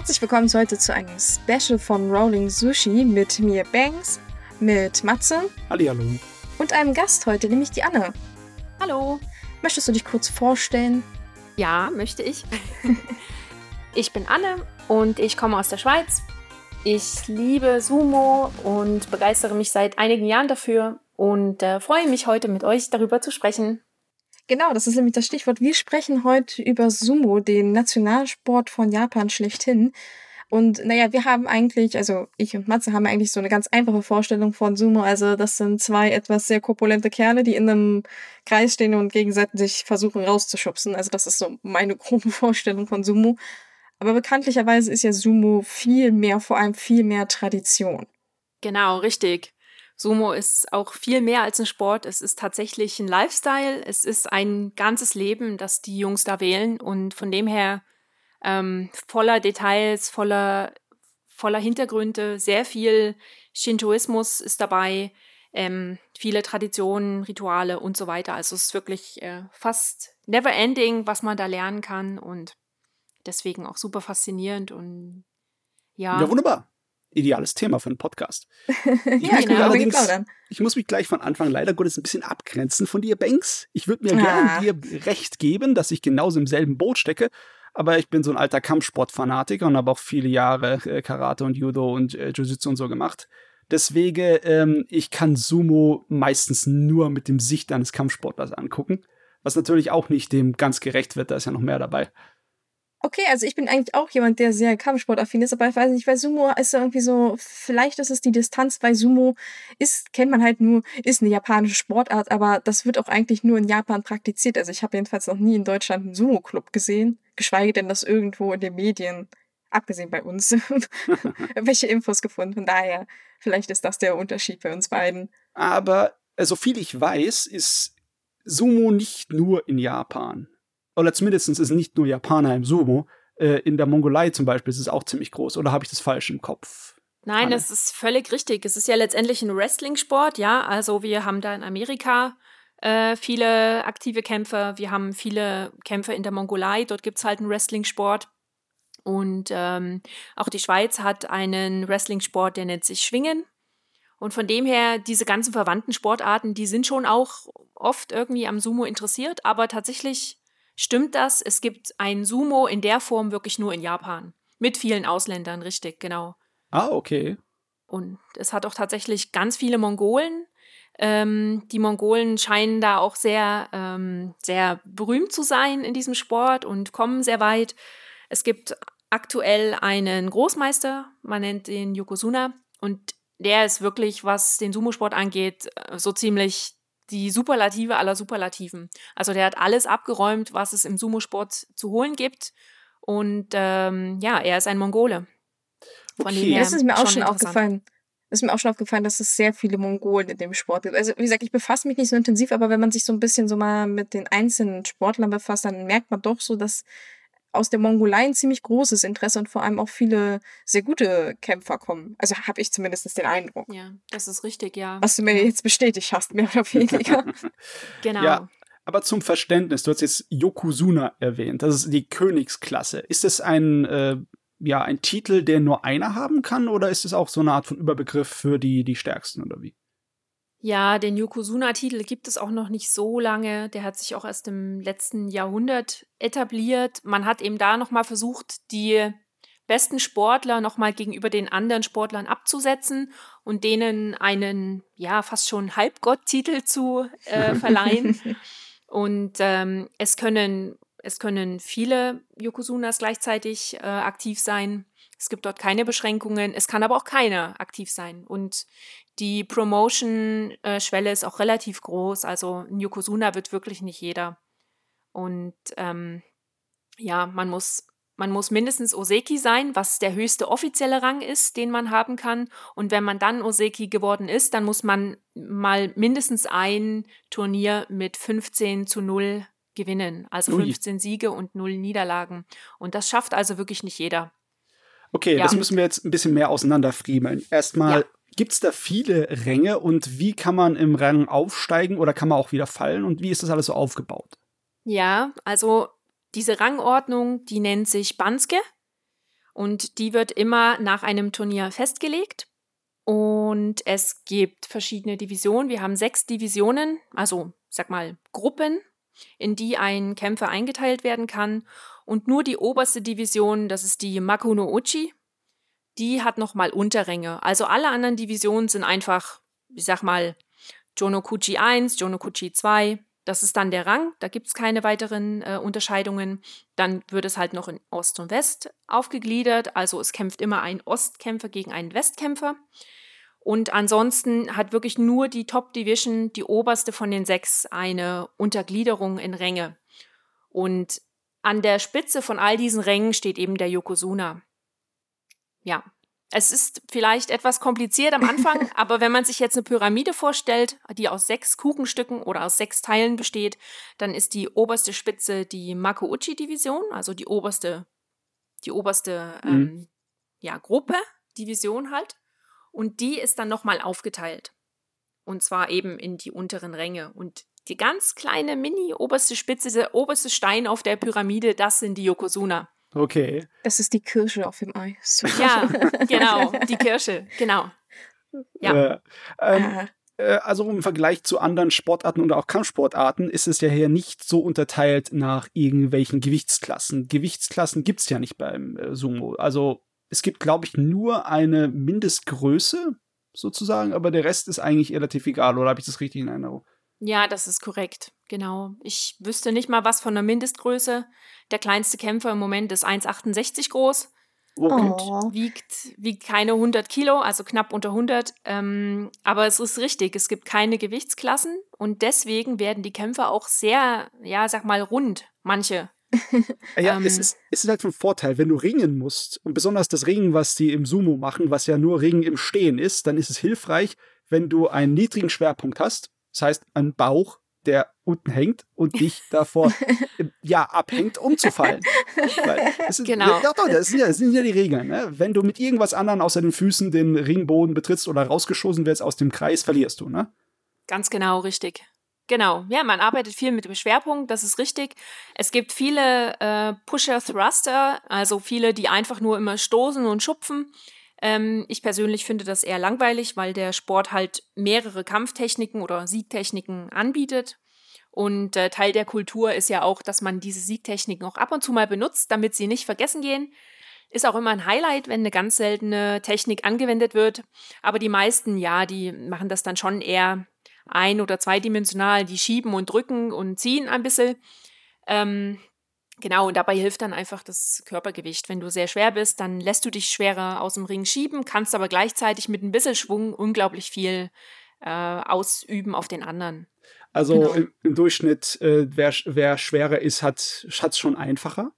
Herzlich willkommen heute zu einem Special von Rolling Sushi mit mir Banks, mit Matze. Hallihallo. Und einem Gast heute, nämlich die Anne. Hallo. Möchtest du dich kurz vorstellen? Ja, möchte ich. ich bin Anne und ich komme aus der Schweiz. Ich liebe Sumo und begeistere mich seit einigen Jahren dafür und äh, freue mich heute mit euch darüber zu sprechen. Genau, das ist nämlich das Stichwort. Wir sprechen heute über Sumo, den Nationalsport von Japan schlechthin. Und naja, wir haben eigentlich, also ich und Matze haben eigentlich so eine ganz einfache Vorstellung von Sumo. Also das sind zwei etwas sehr korpulente Kerle, die in einem Kreis stehen und gegenseitig versuchen rauszuschubsen. Also das ist so meine grobe Vorstellung von Sumo. Aber bekanntlicherweise ist ja Sumo viel mehr, vor allem viel mehr Tradition. Genau, richtig. Sumo ist auch viel mehr als ein Sport. Es ist tatsächlich ein Lifestyle. Es ist ein ganzes Leben, das die Jungs da wählen. Und von dem her ähm, voller Details, voller, voller Hintergründe, sehr viel Shintoismus ist dabei, ähm, viele Traditionen, Rituale und so weiter. Also es ist wirklich äh, fast never ending, was man da lernen kann und deswegen auch super faszinierend und ja. Ja, wunderbar ideales Thema für einen Podcast. Ich, ja, genau, ich muss mich gleich von Anfang leider Gottes ein bisschen abgrenzen von dir, Banks. Ich würde mir ah. gerne dir recht geben, dass ich genauso im selben Boot stecke. Aber ich bin so ein alter Kampfsportfanatiker und habe auch viele Jahre äh, Karate und Judo und äh, Jiu-Jitsu und so gemacht. Deswegen, ähm, ich kann Sumo meistens nur mit dem Sicht eines Kampfsportlers angucken. Was natürlich auch nicht dem ganz gerecht wird, da ist ja noch mehr dabei. Okay, also ich bin eigentlich auch jemand, der sehr Kampfsportaffin ist, aber ich weiß nicht, weil Sumo ist irgendwie so, vielleicht ist es die Distanz, weil Sumo ist, kennt man halt nur, ist eine japanische Sportart, aber das wird auch eigentlich nur in Japan praktiziert. Also ich habe jedenfalls noch nie in Deutschland einen Sumo-Club gesehen, geschweige denn das irgendwo in den Medien, abgesehen bei uns, welche Infos gefunden. Von daher, vielleicht ist das der Unterschied bei uns beiden. Aber äh, so viel ich weiß, ist Sumo nicht nur in Japan oder zumindest ist es nicht nur Japaner im Sumo. Äh, in der Mongolei zum Beispiel ist es auch ziemlich groß. Oder habe ich das falsch im Kopf? Nein, Anne? das ist völlig richtig. Es ist ja letztendlich ein Wrestling-Sport, ja. Also wir haben da in Amerika äh, viele aktive Kämpfer. Wir haben viele Kämpfer in der Mongolei. Dort gibt es halt einen Wrestling-Sport. Und ähm, auch die Schweiz hat einen Wrestling-Sport, der nennt sich Schwingen. Und von dem her, diese ganzen verwandten Sportarten, die sind schon auch oft irgendwie am Sumo interessiert, aber tatsächlich Stimmt das? Es gibt ein Sumo in der Form wirklich nur in Japan. Mit vielen Ausländern, richtig, genau. Ah, okay. Und es hat auch tatsächlich ganz viele Mongolen. Ähm, die Mongolen scheinen da auch sehr, ähm, sehr berühmt zu sein in diesem Sport und kommen sehr weit. Es gibt aktuell einen Großmeister, man nennt ihn Yokozuna, und der ist wirklich, was den Sumo-Sport angeht, äh, so ziemlich die Superlative aller Superlativen. Also der hat alles abgeräumt, was es im Sumo-Sport zu holen gibt. Und ähm, ja, er ist ein Mongole. Von okay. das ist mir auch schon aufgefallen. Das ist mir auch schon aufgefallen, dass es sehr viele Mongolen in dem Sport gibt. Also wie gesagt, ich befasse mich nicht so intensiv, aber wenn man sich so ein bisschen so mal mit den einzelnen Sportlern befasst, dann merkt man doch so, dass aus der Mongolei ein ziemlich großes Interesse und vor allem auch viele sehr gute Kämpfer kommen. Also habe ich zumindest den Eindruck. Ja, das ist richtig, ja. Was du mir ja. jetzt bestätigt hast, mehr oder weniger. genau. Ja, aber zum Verständnis, du hast jetzt Yokozuna erwähnt, das ist die Königsklasse. Ist das ein, äh, ja, ein Titel, den nur einer haben kann oder ist es auch so eine Art von Überbegriff für die, die Stärksten oder wie? Ja, den Yokozuna-Titel gibt es auch noch nicht so lange. Der hat sich auch erst im letzten Jahrhundert etabliert. Man hat eben da nochmal versucht, die besten Sportler nochmal gegenüber den anderen Sportlern abzusetzen und denen einen, ja, fast schon Halbgott-Titel zu äh, verleihen. und ähm, es können, es können viele Yokozunas gleichzeitig äh, aktiv sein. Es gibt dort keine Beschränkungen. Es kann aber auch keiner aktiv sein. Und die Promotion-Schwelle ist auch relativ groß. Also ein Yokozuna wird wirklich nicht jeder. Und ähm, ja, man muss, man muss mindestens Oseki sein, was der höchste offizielle Rang ist, den man haben kann. Und wenn man dann Oseki geworden ist, dann muss man mal mindestens ein Turnier mit 15 zu 0 gewinnen. Also 15 Ui. Siege und 0 Niederlagen. Und das schafft also wirklich nicht jeder. Okay, ja. das müssen wir jetzt ein bisschen mehr auseinanderfriemeln. Erstmal, ja. gibt es da viele Ränge und wie kann man im Rang aufsteigen oder kann man auch wieder fallen und wie ist das alles so aufgebaut? Ja, also diese Rangordnung, die nennt sich Banske Und die wird immer nach einem Turnier festgelegt. Und es gibt verschiedene Divisionen. Wir haben sechs Divisionen, also sag mal Gruppen, in die ein Kämpfer eingeteilt werden kann. Und nur die oberste Division, das ist die Makuno Uchi, die hat nochmal Unterränge. Also alle anderen Divisionen sind einfach, ich sag mal, Jonokuchi 1, Jonokuchi 2. Das ist dann der Rang, da gibt es keine weiteren äh, Unterscheidungen. Dann wird es halt noch in Ost und West aufgegliedert. Also es kämpft immer ein Ostkämpfer gegen einen Westkämpfer. Und ansonsten hat wirklich nur die Top Division, die oberste von den sechs, eine Untergliederung in Ränge. Und an der Spitze von all diesen Rängen steht eben der Yokozuna. Ja, es ist vielleicht etwas kompliziert am Anfang, aber wenn man sich jetzt eine Pyramide vorstellt, die aus sechs Kuchenstücken oder aus sechs Teilen besteht, dann ist die oberste Spitze die Makuuchi-Division, also die oberste, die oberste mhm. ähm, ja, Gruppe, Division halt. Und die ist dann nochmal aufgeteilt. Und zwar eben in die unteren Ränge. Und die ganz kleine Mini-oberste Spitze, der oberste Stein auf der Pyramide, das sind die Yokozuna. Okay. Das ist die Kirsche auf dem Eis. Ja, genau, die Kirsche, genau. Ja. Äh, ähm, äh, also im Vergleich zu anderen Sportarten oder auch Kampfsportarten ist es ja hier nicht so unterteilt nach irgendwelchen Gewichtsklassen. Gewichtsklassen gibt es ja nicht beim äh, Sumo. Also es gibt, glaube ich, nur eine Mindestgröße sozusagen, aber der Rest ist eigentlich relativ egal, oder habe ich das richtig in Erinnerung? Ja, das ist korrekt, genau. Ich wüsste nicht mal was von der Mindestgröße. Der kleinste Kämpfer im Moment ist 1,68 groß und oh. wiegt, wiegt keine 100 Kilo, also knapp unter 100. Ähm, aber es ist richtig, es gibt keine Gewichtsklassen und deswegen werden die Kämpfer auch sehr, ja, sag mal, rund, manche. ja, ähm, es, ist, es ist halt von Vorteil, wenn du ringen musst und besonders das Ringen, was die im Sumo machen, was ja nur Ringen im Stehen ist, dann ist es hilfreich, wenn du einen niedrigen Schwerpunkt hast, das heißt einen Bauch, der unten hängt und dich davor ja abhängt, umzufallen. Ist, genau. Ja, doch, das sind ja, das sind ja die Regeln. Ne? Wenn du mit irgendwas anderem außer den Füßen den Ringboden betrittst oder rausgeschossen wirst aus dem Kreis, verlierst du, ne? Ganz genau, richtig. Genau, ja, man arbeitet viel mit dem Schwerpunkt, das ist richtig. Es gibt viele äh, Pusher-Thruster, also viele, die einfach nur immer stoßen und schupfen. Ähm, ich persönlich finde das eher langweilig, weil der Sport halt mehrere Kampftechniken oder Siegtechniken anbietet. Und äh, Teil der Kultur ist ja auch, dass man diese Siegtechniken auch ab und zu mal benutzt, damit sie nicht vergessen gehen. Ist auch immer ein Highlight, wenn eine ganz seltene Technik angewendet wird. Aber die meisten, ja, die machen das dann schon eher ein- oder zweidimensional, die schieben und drücken und ziehen ein bisschen. Ähm, genau, und dabei hilft dann einfach das Körpergewicht. Wenn du sehr schwer bist, dann lässt du dich schwerer aus dem Ring schieben, kannst aber gleichzeitig mit ein bisschen Schwung unglaublich viel äh, ausüben auf den anderen. Also genau. im, im, Durchschnitt, äh, wer, wer schwerer ist, hat es schon einfacher.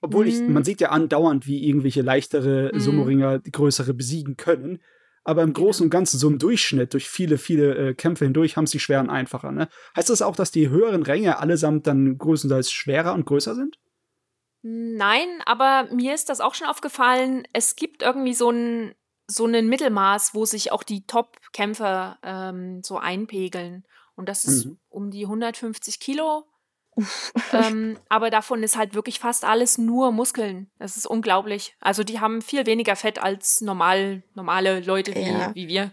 Obwohl ich, man hm. sieht ja andauernd, wie irgendwelche leichtere mm. Sumo-Ringer größere besiegen können. Aber im Großen und Ganzen, so im Durchschnitt, durch viele, viele äh, Kämpfe hindurch, haben sie schweren einfacher. Ne? Heißt das auch, dass die höheren Ränge allesamt dann größtenteils schwerer und größer sind? Nein, aber mir ist das auch schon aufgefallen. Es gibt irgendwie so ein so ein Mittelmaß, wo sich auch die Top-Kämpfer ähm, so einpegeln. Und das ist mhm. um die 150 Kilo ähm, aber davon ist halt wirklich fast alles nur Muskeln. Das ist unglaublich. Also die haben viel weniger Fett als normal, normale Leute wie, ja. wie wir.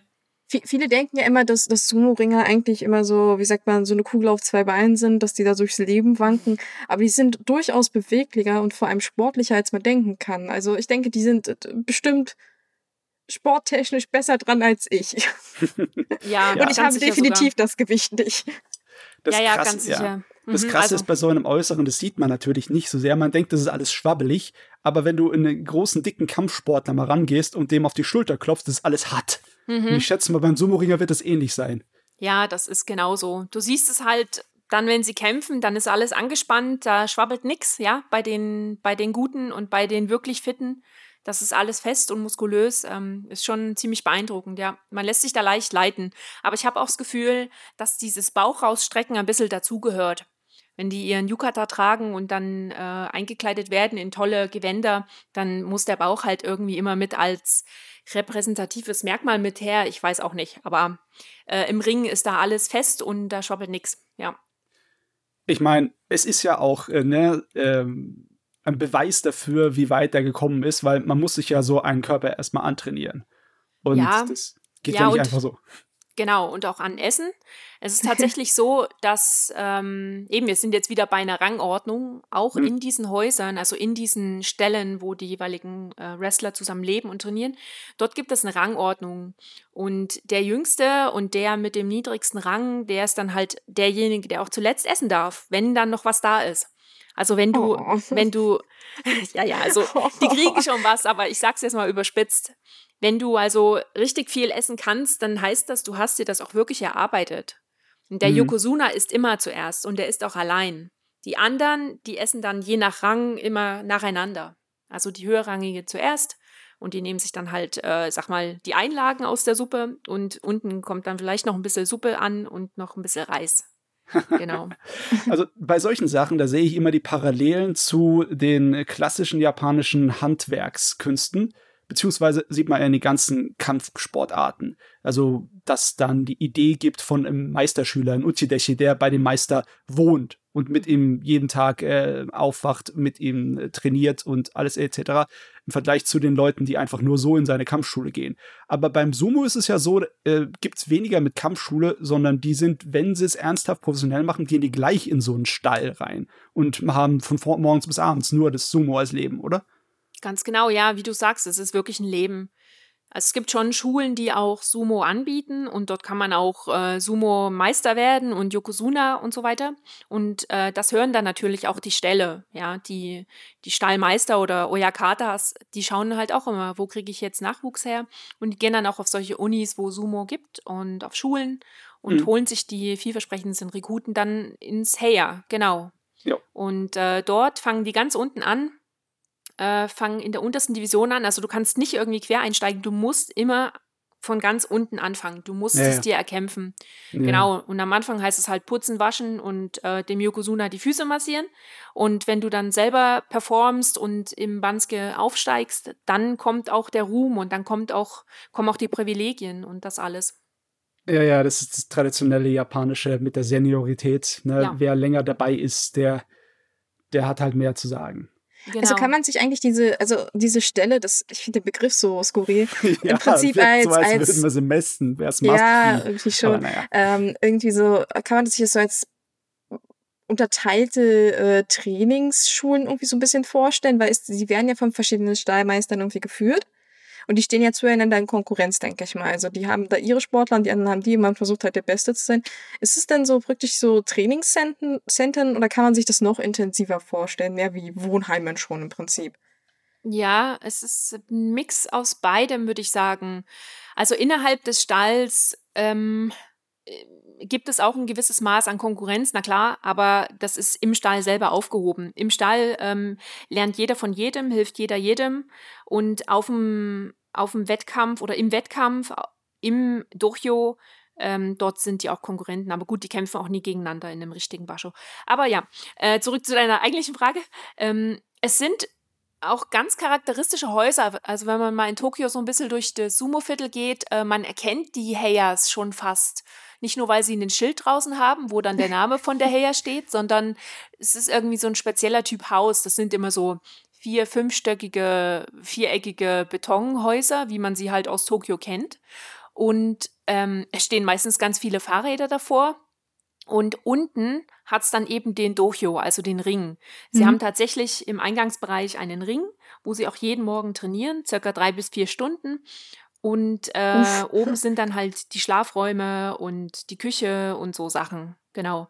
V viele denken ja immer, dass, dass Sumo-Ringer eigentlich immer so, wie sagt man, so eine Kugel auf zwei Beinen sind, dass die da durchs Leben wanken. Aber die sind durchaus beweglicher und vor allem sportlicher, als man denken kann. Also ich denke, die sind äh, bestimmt sporttechnisch besser dran als ich. ja, und ich habe definitiv sogar. das Gewicht nicht. Das ja, ja, krass, ganz sicher. Ja. Das mhm, Krasse also. ist bei so einem Äußeren, das sieht man natürlich nicht so sehr. Man denkt, das ist alles schwabbelig. Aber wenn du in einen großen, dicken Kampfsportler mal rangehst und dem auf die Schulter klopfst, das ist alles hart. Mhm. Und ich schätze mal, beim Sumo-Ringer wird das ähnlich sein. Ja, das ist genauso. Du siehst es halt dann, wenn sie kämpfen, dann ist alles angespannt, da schwabbelt nichts, ja, bei den, bei den Guten und bei den wirklich Fitten. Das ist alles fest und muskulös, ähm, ist schon ziemlich beeindruckend, ja. Man lässt sich da leicht leiten. Aber ich habe auch das Gefühl, dass dieses Bauch rausstrecken ein bisschen dazugehört wenn die ihren Yukata tragen und dann äh, eingekleidet werden in tolle Gewänder, dann muss der Bauch halt irgendwie immer mit als repräsentatives Merkmal mit her. Ich weiß auch nicht, aber äh, im Ring ist da alles fest und da schwappelt nichts. Ja. Ich meine, es ist ja auch, äh, ne, ähm, ein Beweis dafür, wie weit er gekommen ist, weil man muss sich ja so einen Körper erstmal antrainieren. Und ja. das geht ja, ja nicht einfach so. Genau, und auch an Essen. Es ist tatsächlich so, dass ähm, eben, wir sind jetzt wieder bei einer Rangordnung, auch mhm. in diesen Häusern, also in diesen Stellen, wo die jeweiligen äh, Wrestler zusammen leben und trainieren, dort gibt es eine Rangordnung. Und der Jüngste und der mit dem niedrigsten Rang, der ist dann halt derjenige, der auch zuletzt essen darf, wenn dann noch was da ist. Also wenn du, oh. wenn du, ja, ja, also die kriegen schon was, aber ich sag's jetzt mal überspitzt. Wenn du also richtig viel essen kannst, dann heißt das, du hast dir das auch wirklich erarbeitet. Und der mhm. Yokozuna ist immer zuerst und der ist auch allein. Die anderen, die essen dann je nach Rang immer nacheinander. Also die höherrangige zuerst und die nehmen sich dann halt, äh, sag mal, die Einlagen aus der Suppe und unten kommt dann vielleicht noch ein bisschen Suppe an und noch ein bisschen Reis. Genau. also bei solchen Sachen, da sehe ich immer die Parallelen zu den klassischen japanischen Handwerkskünsten beziehungsweise sieht man ja in den ganzen Kampfsportarten. Also, dass dann die Idee gibt von einem Meisterschüler, ein Uchideshi, der bei dem Meister wohnt und mit ihm jeden Tag äh, aufwacht, mit ihm äh, trainiert und alles etc. Im Vergleich zu den Leuten, die einfach nur so in seine Kampfschule gehen. Aber beim Sumo ist es ja so, äh, gibt es weniger mit Kampfschule, sondern die sind, wenn sie es ernsthaft professionell machen, gehen die gleich in so einen Stall rein und haben von morgens bis abends nur das Sumo als Leben, oder? Ganz genau, ja, wie du sagst, es ist wirklich ein Leben. Also es gibt schon Schulen, die auch Sumo anbieten und dort kann man auch äh, Sumo-Meister werden und Yokozuna und so weiter. Und äh, das hören dann natürlich auch die Ställe, ja, die, die Stallmeister oder Oyakatas, die schauen halt auch immer, wo kriege ich jetzt Nachwuchs her? Und die gehen dann auch auf solche Unis, wo Sumo gibt und auf Schulen und mhm. holen sich die vielversprechenden Rekruten dann ins Heer, genau. Ja. Und äh, dort fangen die ganz unten an äh, fangen in der untersten Division an. Also du kannst nicht irgendwie quer einsteigen, du musst immer von ganz unten anfangen. Du musst ja, es dir erkämpfen. Ja. Genau. Und am Anfang heißt es halt putzen, waschen und äh, dem Yokozuna die Füße massieren. Und wenn du dann selber performst und im Banske aufsteigst, dann kommt auch der Ruhm und dann kommt auch, kommen auch die Privilegien und das alles. Ja, ja, das ist das traditionelle japanische mit der Seniorität. Ne? Ja. Wer länger dabei ist, der, der hat halt mehr zu sagen. Genau. Also kann man sich eigentlich diese, also diese Stelle, das, ich finde den Begriff so skurril, ja, im Prinzip als, so, als, als würden wir sie messen, wer es macht. Ja, irgendwie schon. Ja. Ähm, irgendwie so, kann man sich das so als unterteilte äh, Trainingsschulen irgendwie so ein bisschen vorstellen, weil es, sie werden ja von verschiedenen Stallmeistern irgendwie geführt. Und die stehen ja zueinander in Konkurrenz, denke ich mal. Also die haben da ihre Sportler und die anderen haben die. Man versucht halt der Beste zu sein. Ist es denn so wirklich so Trainingscentern oder kann man sich das noch intensiver vorstellen? Mehr wie Wohnheimen schon im Prinzip. Ja, es ist ein Mix aus beidem, würde ich sagen. Also innerhalb des Stalls ähm, äh, gibt es auch ein gewisses Maß an Konkurrenz, na klar, aber das ist im Stall selber aufgehoben. Im Stall ähm, lernt jeder von jedem, hilft jeder jedem und auf dem, auf dem Wettkampf oder im Wettkampf, im Dojo, ähm, dort sind die auch Konkurrenten, aber gut, die kämpfen auch nie gegeneinander in einem richtigen Basho. Aber ja, äh, zurück zu deiner eigentlichen Frage. Ähm, es sind auch ganz charakteristische Häuser. Also wenn man mal in Tokio so ein bisschen durch das Sumo-Viertel geht, äh, man erkennt die Heias schon fast. Nicht nur, weil sie einen Schild draußen haben, wo dann der Name von der Heia steht, sondern es ist irgendwie so ein spezieller Typ Haus. Das sind immer so vier, fünfstöckige, viereckige Betonhäuser, wie man sie halt aus Tokio kennt. Und ähm, es stehen meistens ganz viele Fahrräder davor. Und unten hat es dann eben den Dojo, also den Ring. Sie mhm. haben tatsächlich im Eingangsbereich einen Ring, wo sie auch jeden Morgen trainieren, circa drei bis vier Stunden. Und äh, oben sind dann halt die Schlafräume und die Küche und so Sachen. Genau.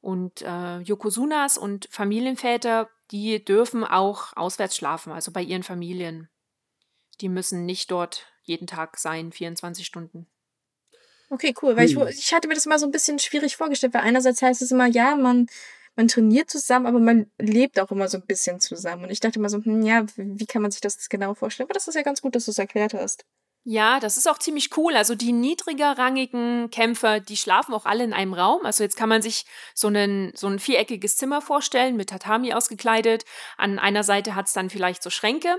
Und äh, Yokozunas und Familienväter, die dürfen auch auswärts schlafen, also bei ihren Familien. Die müssen nicht dort jeden Tag sein, 24 Stunden. Okay, cool. Weil hm. ich, ich hatte mir das immer so ein bisschen schwierig vorgestellt, weil einerseits heißt es immer, ja, man, man trainiert zusammen, aber man lebt auch immer so ein bisschen zusammen. Und ich dachte immer so, hm, ja, wie kann man sich das genau vorstellen? Aber das ist ja ganz gut, dass du es erklärt hast. Ja, das ist auch ziemlich cool. Also die niedrigerrangigen Kämpfer, die schlafen auch alle in einem Raum. Also jetzt kann man sich so, einen, so ein viereckiges Zimmer vorstellen, mit Tatami ausgekleidet. An einer Seite hat es dann vielleicht so Schränke.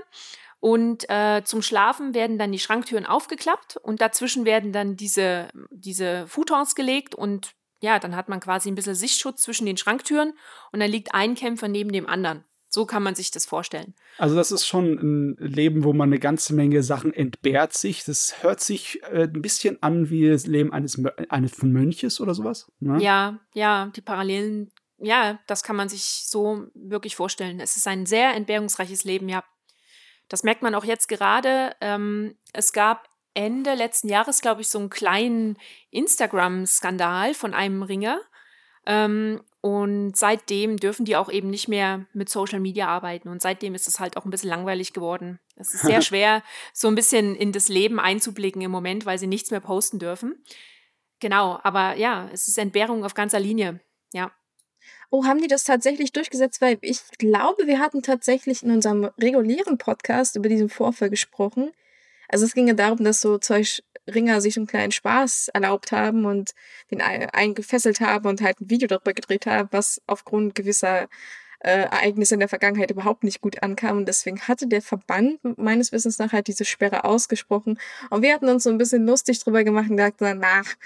Und äh, zum Schlafen werden dann die Schranktüren aufgeklappt und dazwischen werden dann diese, diese Futons gelegt und ja, dann hat man quasi ein bisschen Sichtschutz zwischen den Schranktüren und dann liegt ein Kämpfer neben dem anderen. So kann man sich das vorstellen. Also das ist schon ein Leben, wo man eine ganze Menge Sachen entbehrt sich. Das hört sich äh, ein bisschen an wie das Leben eines, eines von Mönches oder sowas. Ne? Ja, ja, die Parallelen, ja, das kann man sich so wirklich vorstellen. Es ist ein sehr entbehrungsreiches Leben, ja. Das merkt man auch jetzt gerade. Ähm, es gab Ende letzten Jahres, glaube ich, so einen kleinen Instagram-Skandal von einem Ringer. Ähm, und seitdem dürfen die auch eben nicht mehr mit Social Media arbeiten. Und seitdem ist es halt auch ein bisschen langweilig geworden. Es ist sehr schwer, so ein bisschen in das Leben einzublicken im Moment, weil sie nichts mehr posten dürfen. Genau, aber ja, es ist Entbehrung auf ganzer Linie. Ja. Oh, haben die das tatsächlich durchgesetzt? Weil ich glaube, wir hatten tatsächlich in unserem regulären Podcast über diesen Vorfall gesprochen. Also es ging ja darum, dass so zwei Ringer sich einen kleinen Spaß erlaubt haben und den einen gefesselt haben und halt ein Video darüber gedreht haben, was aufgrund gewisser äh, Ereignisse in der Vergangenheit überhaupt nicht gut ankam. Und deswegen hatte der Verband meines Wissens nach halt diese Sperre ausgesprochen. Und wir hatten uns so ein bisschen lustig drüber gemacht und gesagt, nach,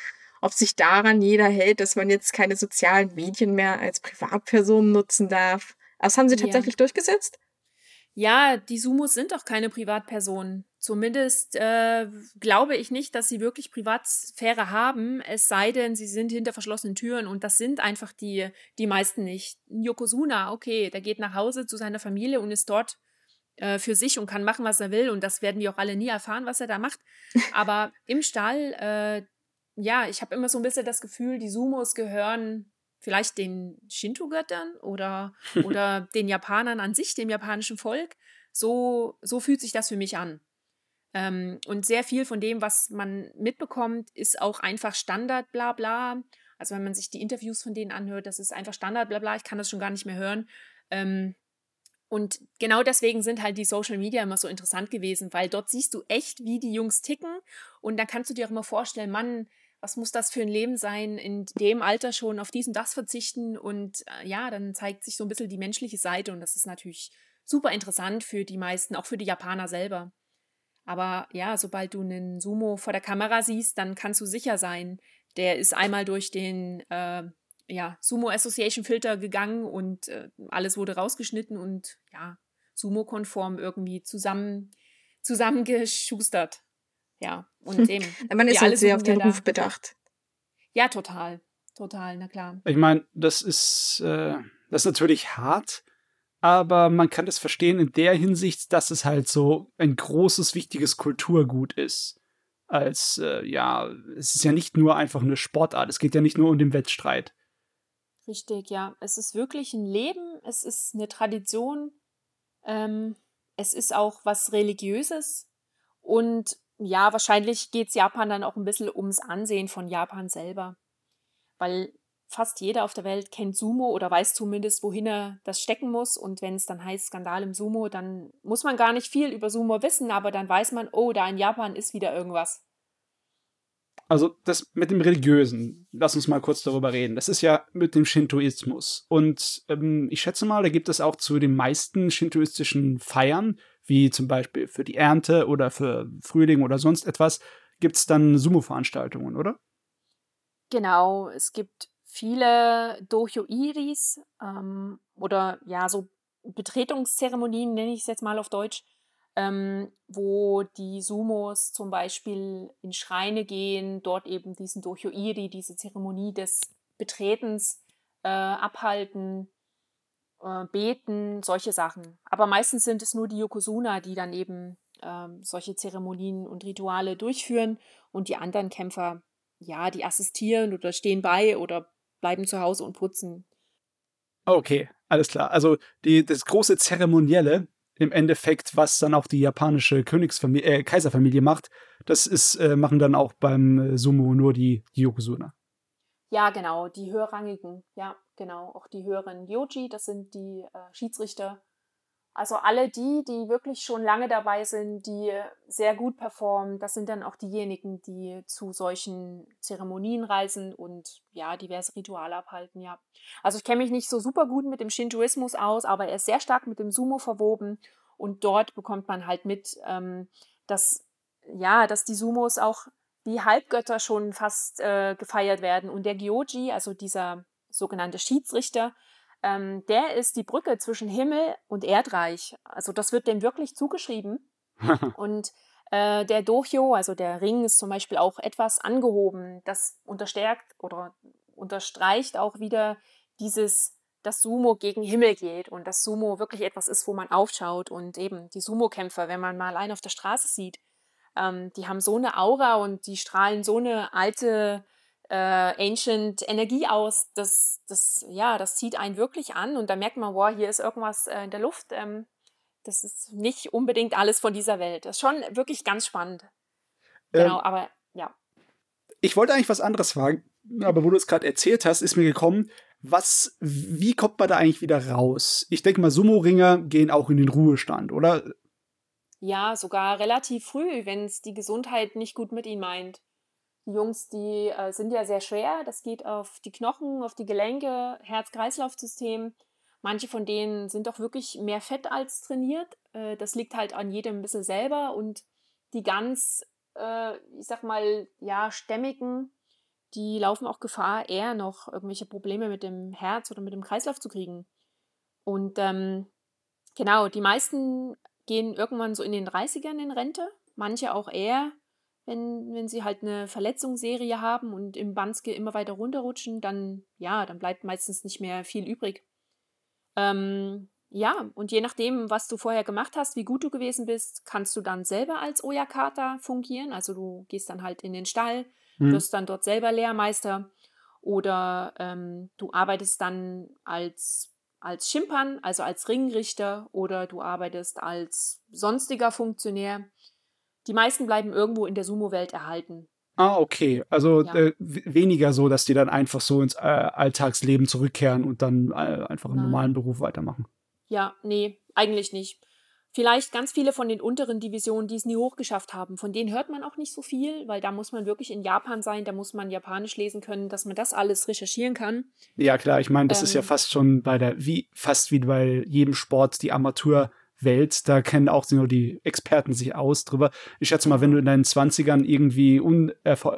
ob sich daran jeder hält, dass man jetzt keine sozialen Medien mehr als Privatperson nutzen darf. Das haben sie tatsächlich ja. durchgesetzt? Ja, die Sumos sind auch keine Privatpersonen. Zumindest äh, glaube ich nicht, dass sie wirklich Privatsphäre haben, es sei denn, sie sind hinter verschlossenen Türen und das sind einfach die, die meisten nicht. Yokozuna, okay, der geht nach Hause zu seiner Familie und ist dort äh, für sich und kann machen, was er will und das werden wir auch alle nie erfahren, was er da macht. Aber im Stall, äh, ja, ich habe immer so ein bisschen das Gefühl, die Sumos gehören vielleicht den Shinto-Göttern oder, oder den Japanern an sich, dem japanischen Volk. So, so fühlt sich das für mich an. Ähm, und sehr viel von dem, was man mitbekommt, ist auch einfach Standard, bla bla. Also wenn man sich die Interviews von denen anhört, das ist einfach Standard, bla bla. Ich kann das schon gar nicht mehr hören. Ähm, und genau deswegen sind halt die Social Media immer so interessant gewesen, weil dort siehst du echt, wie die Jungs ticken. Und dann kannst du dir auch immer vorstellen, Mann, was muss das für ein Leben sein, in dem Alter schon auf diesen das verzichten. Und äh, ja, dann zeigt sich so ein bisschen die menschliche Seite. Und das ist natürlich super interessant für die meisten, auch für die Japaner selber. Aber ja, sobald du einen Sumo vor der Kamera siehst, dann kannst du sicher sein, der ist einmal durch den äh, ja, Sumo Association Filter gegangen und äh, alles wurde rausgeschnitten und ja, Sumo-konform irgendwie zusammen, zusammengeschustert. Ja, und eben. Man ist halt sehr auf den Ruf bedacht. Ja, total. Total, na klar. Ich meine, das ist, äh, das ist natürlich hart, aber man kann das verstehen in der Hinsicht, dass es halt so ein großes, wichtiges Kulturgut ist. Als, äh, ja, es ist ja nicht nur einfach eine Sportart, es geht ja nicht nur um den Wettstreit. Richtig, ja. Es ist wirklich ein Leben, es ist eine Tradition, ähm, es ist auch was Religiöses und ja, wahrscheinlich geht es Japan dann auch ein bisschen ums Ansehen von Japan selber. Weil fast jeder auf der Welt kennt Sumo oder weiß zumindest, wohin er das stecken muss. Und wenn es dann heißt Skandal im Sumo, dann muss man gar nicht viel über Sumo wissen, aber dann weiß man, oh, da in Japan ist wieder irgendwas. Also das mit dem Religiösen, lass uns mal kurz darüber reden. Das ist ja mit dem Shintoismus. Und ähm, ich schätze mal, da gibt es auch zu den meisten shintoistischen Feiern, wie zum Beispiel für die Ernte oder für Frühling oder sonst etwas, gibt es dann Sumo-Veranstaltungen, oder? Genau, es gibt viele Dohyo-Iris ähm, oder ja, so Betretungszeremonien, nenne ich es jetzt mal auf Deutsch, ähm, wo die Sumos zum Beispiel in Schreine gehen, dort eben diesen Dohyo-Iri, diese Zeremonie des Betretens äh, abhalten, äh, beten, solche Sachen. Aber meistens sind es nur die Yokozuna, die dann eben ähm, solche Zeremonien und Rituale durchführen und die anderen Kämpfer, ja, die assistieren oder stehen bei oder bleiben zu Hause und putzen. Okay, alles klar. Also die, das große Zeremonielle im Endeffekt, was dann auch die japanische Königsfamilie, äh, Kaiserfamilie macht, das ist, äh, machen dann auch beim äh, Sumo nur die, die Yokozuna. Ja, genau, die höherrangigen, ja, genau. Auch die höheren Yoji, das sind die äh, Schiedsrichter also alle die, die wirklich schon lange dabei sind, die sehr gut performen, das sind dann auch diejenigen, die zu solchen Zeremonien reisen und ja, diverse Rituale abhalten, ja. Also ich kenne mich nicht so super gut mit dem Shintoismus aus, aber er ist sehr stark mit dem Sumo verwoben und dort bekommt man halt mit, ähm, dass ja, dass die Sumos auch die Halbgötter schon fast äh, gefeiert werden und der Gyoji, also dieser sogenannte Schiedsrichter, ähm, der ist die Brücke zwischen Himmel und Erdreich. Also das wird dem wirklich zugeschrieben. und äh, der Dohyo, also der Ring, ist zum Beispiel auch etwas angehoben. Das unterstärkt oder unterstreicht auch wieder dieses, dass Sumo gegen Himmel geht und dass Sumo wirklich etwas ist, wo man aufschaut. Und eben die Sumo-Kämpfer, wenn man mal allein auf der Straße sieht, ähm, die haben so eine Aura und die strahlen so eine alte äh, Ancient Energie aus, das, das, ja, das zieht einen wirklich an und da merkt man, wow, hier ist irgendwas äh, in der Luft. Ähm, das ist nicht unbedingt alles von dieser Welt. Das ist schon wirklich ganz spannend. Genau, ähm, aber ja. Ich wollte eigentlich was anderes fragen, aber wo du es gerade erzählt hast, ist mir gekommen, was, wie kommt man da eigentlich wieder raus? Ich denke mal, Sumo-Ringer gehen auch in den Ruhestand, oder? Ja, sogar relativ früh, wenn es die Gesundheit nicht gut mit ihnen meint. Die Jungs, die äh, sind ja sehr schwer. Das geht auf die Knochen, auf die Gelenke, Herz-Kreislauf-System. Manche von denen sind doch wirklich mehr fett als trainiert. Äh, das liegt halt an jedem ein bisschen selber. Und die ganz, äh, ich sag mal, ja, stämmigen, die laufen auch Gefahr, eher noch irgendwelche Probleme mit dem Herz oder mit dem Kreislauf zu kriegen. Und ähm, genau, die meisten gehen irgendwann so in den 30ern in Rente, manche auch eher, wenn, wenn sie halt eine Verletzungsserie haben und im Banske immer weiter runterrutschen, dann ja, dann bleibt meistens nicht mehr viel übrig. Ähm, ja, und je nachdem, was du vorher gemacht hast, wie gut du gewesen bist, kannst du dann selber als Oyakata fungieren. Also du gehst dann halt in den Stall, mhm. wirst dann dort selber Lehrmeister oder ähm, du arbeitest dann als, als Schimpan, also als Ringrichter oder du arbeitest als sonstiger Funktionär. Die meisten bleiben irgendwo in der Sumo-Welt erhalten. Ah, okay. Also ja. äh, weniger so, dass die dann einfach so ins äh, Alltagsleben zurückkehren und dann äh, einfach im Nein. normalen Beruf weitermachen. Ja, nee, eigentlich nicht. Vielleicht ganz viele von den unteren Divisionen, die es nie hochgeschafft haben, von denen hört man auch nicht so viel, weil da muss man wirklich in Japan sein, da muss man Japanisch lesen können, dass man das alles recherchieren kann. Ja, klar, ich meine, das ähm, ist ja ähm. fast schon bei der, wie, fast wie bei jedem Sport, die Amateur- Welt, da kennen auch nur die Experten sich aus drüber. Ich schätze mal, wenn du in deinen 20ern irgendwie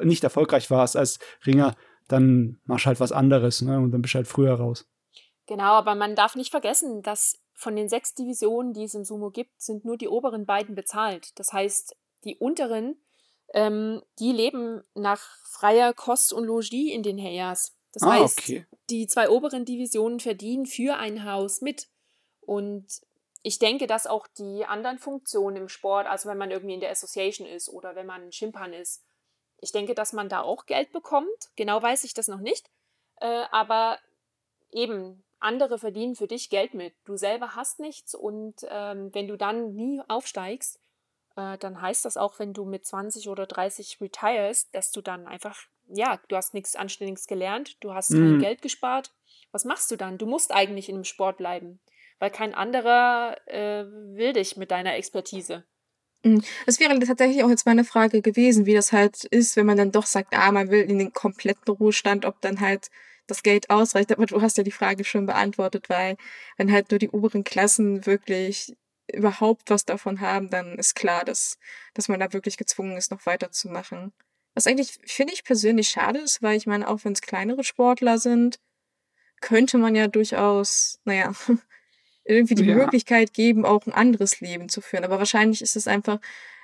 nicht erfolgreich warst als Ringer, dann machst du halt was anderes, ne? Und dann bist du halt früher raus. Genau, aber man darf nicht vergessen, dass von den sechs Divisionen, die es im Sumo gibt, sind nur die oberen beiden bezahlt. Das heißt, die unteren, ähm, die leben nach freier Kost und Logis in den Heias. Das ah, heißt, okay. die zwei oberen Divisionen verdienen für ein Haus mit. Und ich denke, dass auch die anderen Funktionen im Sport, also wenn man irgendwie in der Association ist oder wenn man ein Schimpan ist, ich denke, dass man da auch Geld bekommt. Genau weiß ich das noch nicht. Äh, aber eben, andere verdienen für dich Geld mit. Du selber hast nichts und ähm, wenn du dann nie aufsteigst, äh, dann heißt das auch, wenn du mit 20 oder 30 retires, dass du dann einfach, ja, du hast nichts Anständiges gelernt, du hast kein mhm. Geld gespart. Was machst du dann? Du musst eigentlich in dem Sport bleiben weil kein anderer äh, will dich mit deiner Expertise. Mhm. Das wäre tatsächlich auch jetzt meine Frage gewesen, wie das halt ist, wenn man dann doch sagt, ah, man will in den kompletten Ruhestand, ob dann halt das Geld ausreicht. Aber du hast ja die Frage schon beantwortet, weil wenn halt nur die oberen Klassen wirklich überhaupt was davon haben, dann ist klar, dass, dass man da wirklich gezwungen ist, noch weiterzumachen. Was eigentlich, finde ich persönlich schade ist, weil ich meine, auch wenn es kleinere Sportler sind, könnte man ja durchaus, naja, irgendwie die ja. Möglichkeit geben, auch ein anderes Leben zu führen. Aber wahrscheinlich ist es einfach,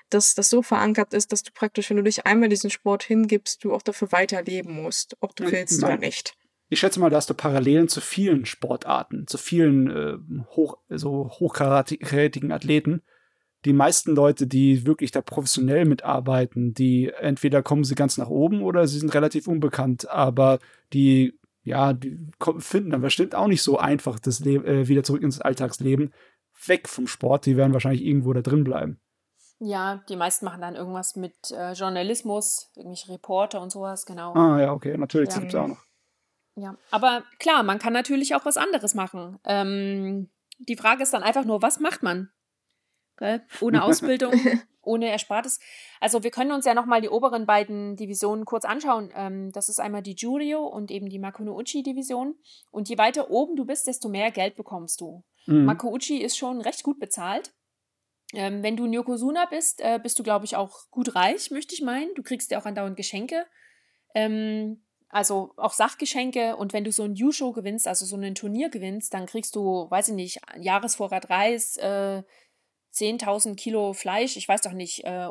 dass das so verankert ist, dass du praktisch, wenn du dich einmal diesen Sport hingibst, du auch dafür weiterleben musst, ob du willst Nein. oder nicht. Ich schätze mal, da hast du Parallelen zu vielen Sportarten, zu vielen äh, hoch, so hochkarätigen Athleten. Die meisten Leute, die wirklich da professionell mitarbeiten, die entweder kommen sie ganz nach oben oder sie sind relativ unbekannt, aber die ja, die finden dann bestimmt auch nicht so einfach das Le äh, wieder zurück ins Alltagsleben. Weg vom Sport, die werden wahrscheinlich irgendwo da drin bleiben. Ja, die meisten machen dann irgendwas mit äh, Journalismus, irgendwelche Reporter und sowas, genau. Ah, ja, okay, natürlich, ja. das gibt es auch noch. Ja, aber klar, man kann natürlich auch was anderes machen. Ähm, die Frage ist dann einfach nur, was macht man? Ohne Ausbildung, ohne Erspartes. Also wir können uns ja nochmal die oberen beiden Divisionen kurz anschauen. Ähm, das ist einmal die Jurio und eben die Makunouchi-Division. Und je weiter oben du bist, desto mehr Geld bekommst du. Mhm. Makuuchi ist schon recht gut bezahlt. Ähm, wenn du in Yokozuna bist, äh, bist du, glaube ich, auch gut reich, möchte ich meinen. Du kriegst ja auch andauernd Geschenke. Ähm, also auch Sachgeschenke und wenn du so ein U-Show gewinnst, also so ein Turnier gewinnst, dann kriegst du, weiß ich nicht, Jahresvorrat Reis, äh, 10.000 Kilo Fleisch, ich weiß doch nicht, äh,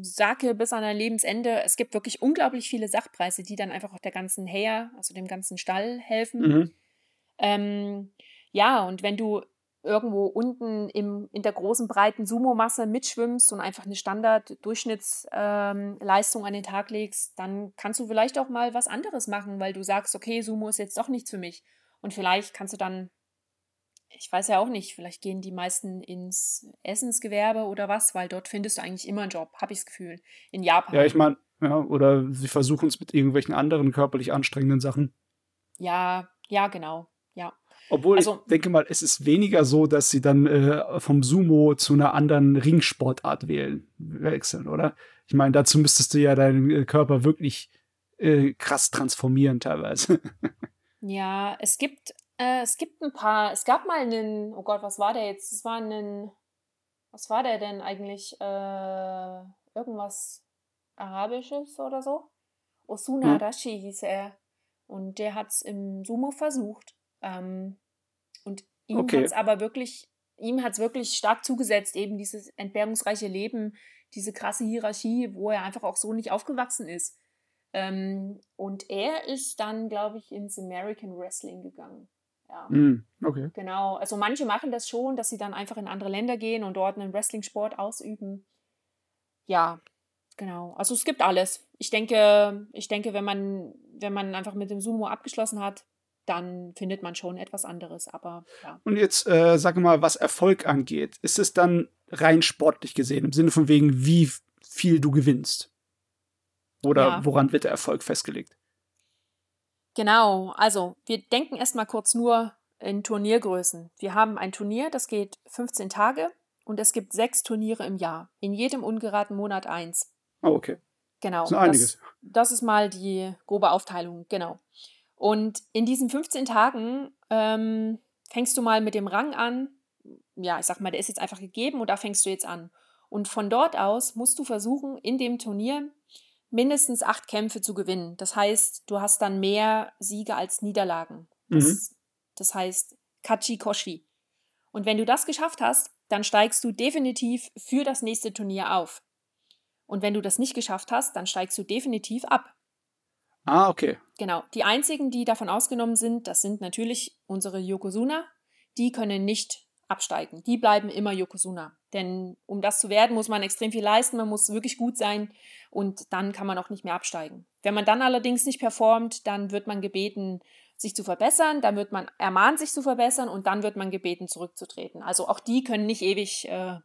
Sake bis an dein Lebensende. Es gibt wirklich unglaublich viele Sachpreise, die dann einfach auch der ganzen Her, also dem ganzen Stall helfen. Mhm. Ähm, ja, und wenn du irgendwo unten im, in der großen, breiten Sumo-Masse mitschwimmst und einfach eine Standard-Durchschnittsleistung ähm, an den Tag legst, dann kannst du vielleicht auch mal was anderes machen, weil du sagst, okay, Sumo ist jetzt doch nichts für mich. Und vielleicht kannst du dann, ich weiß ja auch nicht, vielleicht gehen die meisten ins Essensgewerbe oder was, weil dort findest du eigentlich immer einen Job, habe ich das Gefühl. In Japan. Ja, ich meine, ja, oder sie versuchen es mit irgendwelchen anderen körperlich anstrengenden Sachen. Ja, ja, genau. Ja. Obwohl also, ich denke mal, es ist weniger so, dass sie dann äh, vom Sumo zu einer anderen Ringsportart wählen, wechseln, oder? Ich meine, dazu müsstest du ja deinen äh, Körper wirklich äh, krass transformieren teilweise. ja, es gibt, äh, es gibt ein paar, es gab mal einen, oh Gott, was war der jetzt? Es war ein, was war der denn eigentlich? Äh, irgendwas Arabisches oder so? Osuna hm. Rashi hieß er. Und der hat es im Sumo versucht. Ähm, und ihm okay. hat es aber wirklich, ihm hat es wirklich stark zugesetzt, eben dieses entbehrungsreiche Leben, diese krasse Hierarchie, wo er einfach auch so nicht aufgewachsen ist. Ähm, und er ist dann, glaube ich, ins American Wrestling gegangen. Ja. Mm, okay. Genau. Also manche machen das schon, dass sie dann einfach in andere Länder gehen und dort einen Wrestling-Sport ausüben. Ja, genau. Also es gibt alles. Ich denke, ich denke, wenn man, wenn man einfach mit dem Sumo abgeschlossen hat, dann findet man schon etwas anderes. Aber ja. Und jetzt äh, sag mal, was Erfolg angeht, ist es dann rein sportlich gesehen, im Sinne von wegen, wie viel du gewinnst? Oder ja. woran wird der Erfolg festgelegt? Genau, also wir denken erstmal kurz nur in Turniergrößen. Wir haben ein Turnier, das geht 15 Tage und es gibt sechs Turniere im Jahr. In jedem ungeraden Monat eins. Oh, okay. Genau. Das ist einiges. Das, das ist mal die grobe Aufteilung, genau. Und in diesen 15 Tagen ähm, fängst du mal mit dem Rang an. Ja, ich sag mal, der ist jetzt einfach gegeben und da fängst du jetzt an. Und von dort aus musst du versuchen, in dem Turnier mindestens acht Kämpfe zu gewinnen. Das heißt, du hast dann mehr Siege als Niederlagen. Das, mhm. das heißt Kachi Koshi. Und wenn du das geschafft hast, dann steigst du definitiv für das nächste Turnier auf. Und wenn du das nicht geschafft hast, dann steigst du definitiv ab. Ah, okay. Genau. Die einzigen, die davon ausgenommen sind, das sind natürlich unsere Yokozuna. Die können nicht absteigen. Die bleiben immer Yokozuna. Denn um das zu werden, muss man extrem viel leisten, man muss wirklich gut sein und dann kann man auch nicht mehr absteigen. Wenn man dann allerdings nicht performt, dann wird man gebeten, sich zu verbessern, dann wird man ermahnt, sich zu verbessern und dann wird man gebeten, zurückzutreten. Also auch die können nicht ewig äh,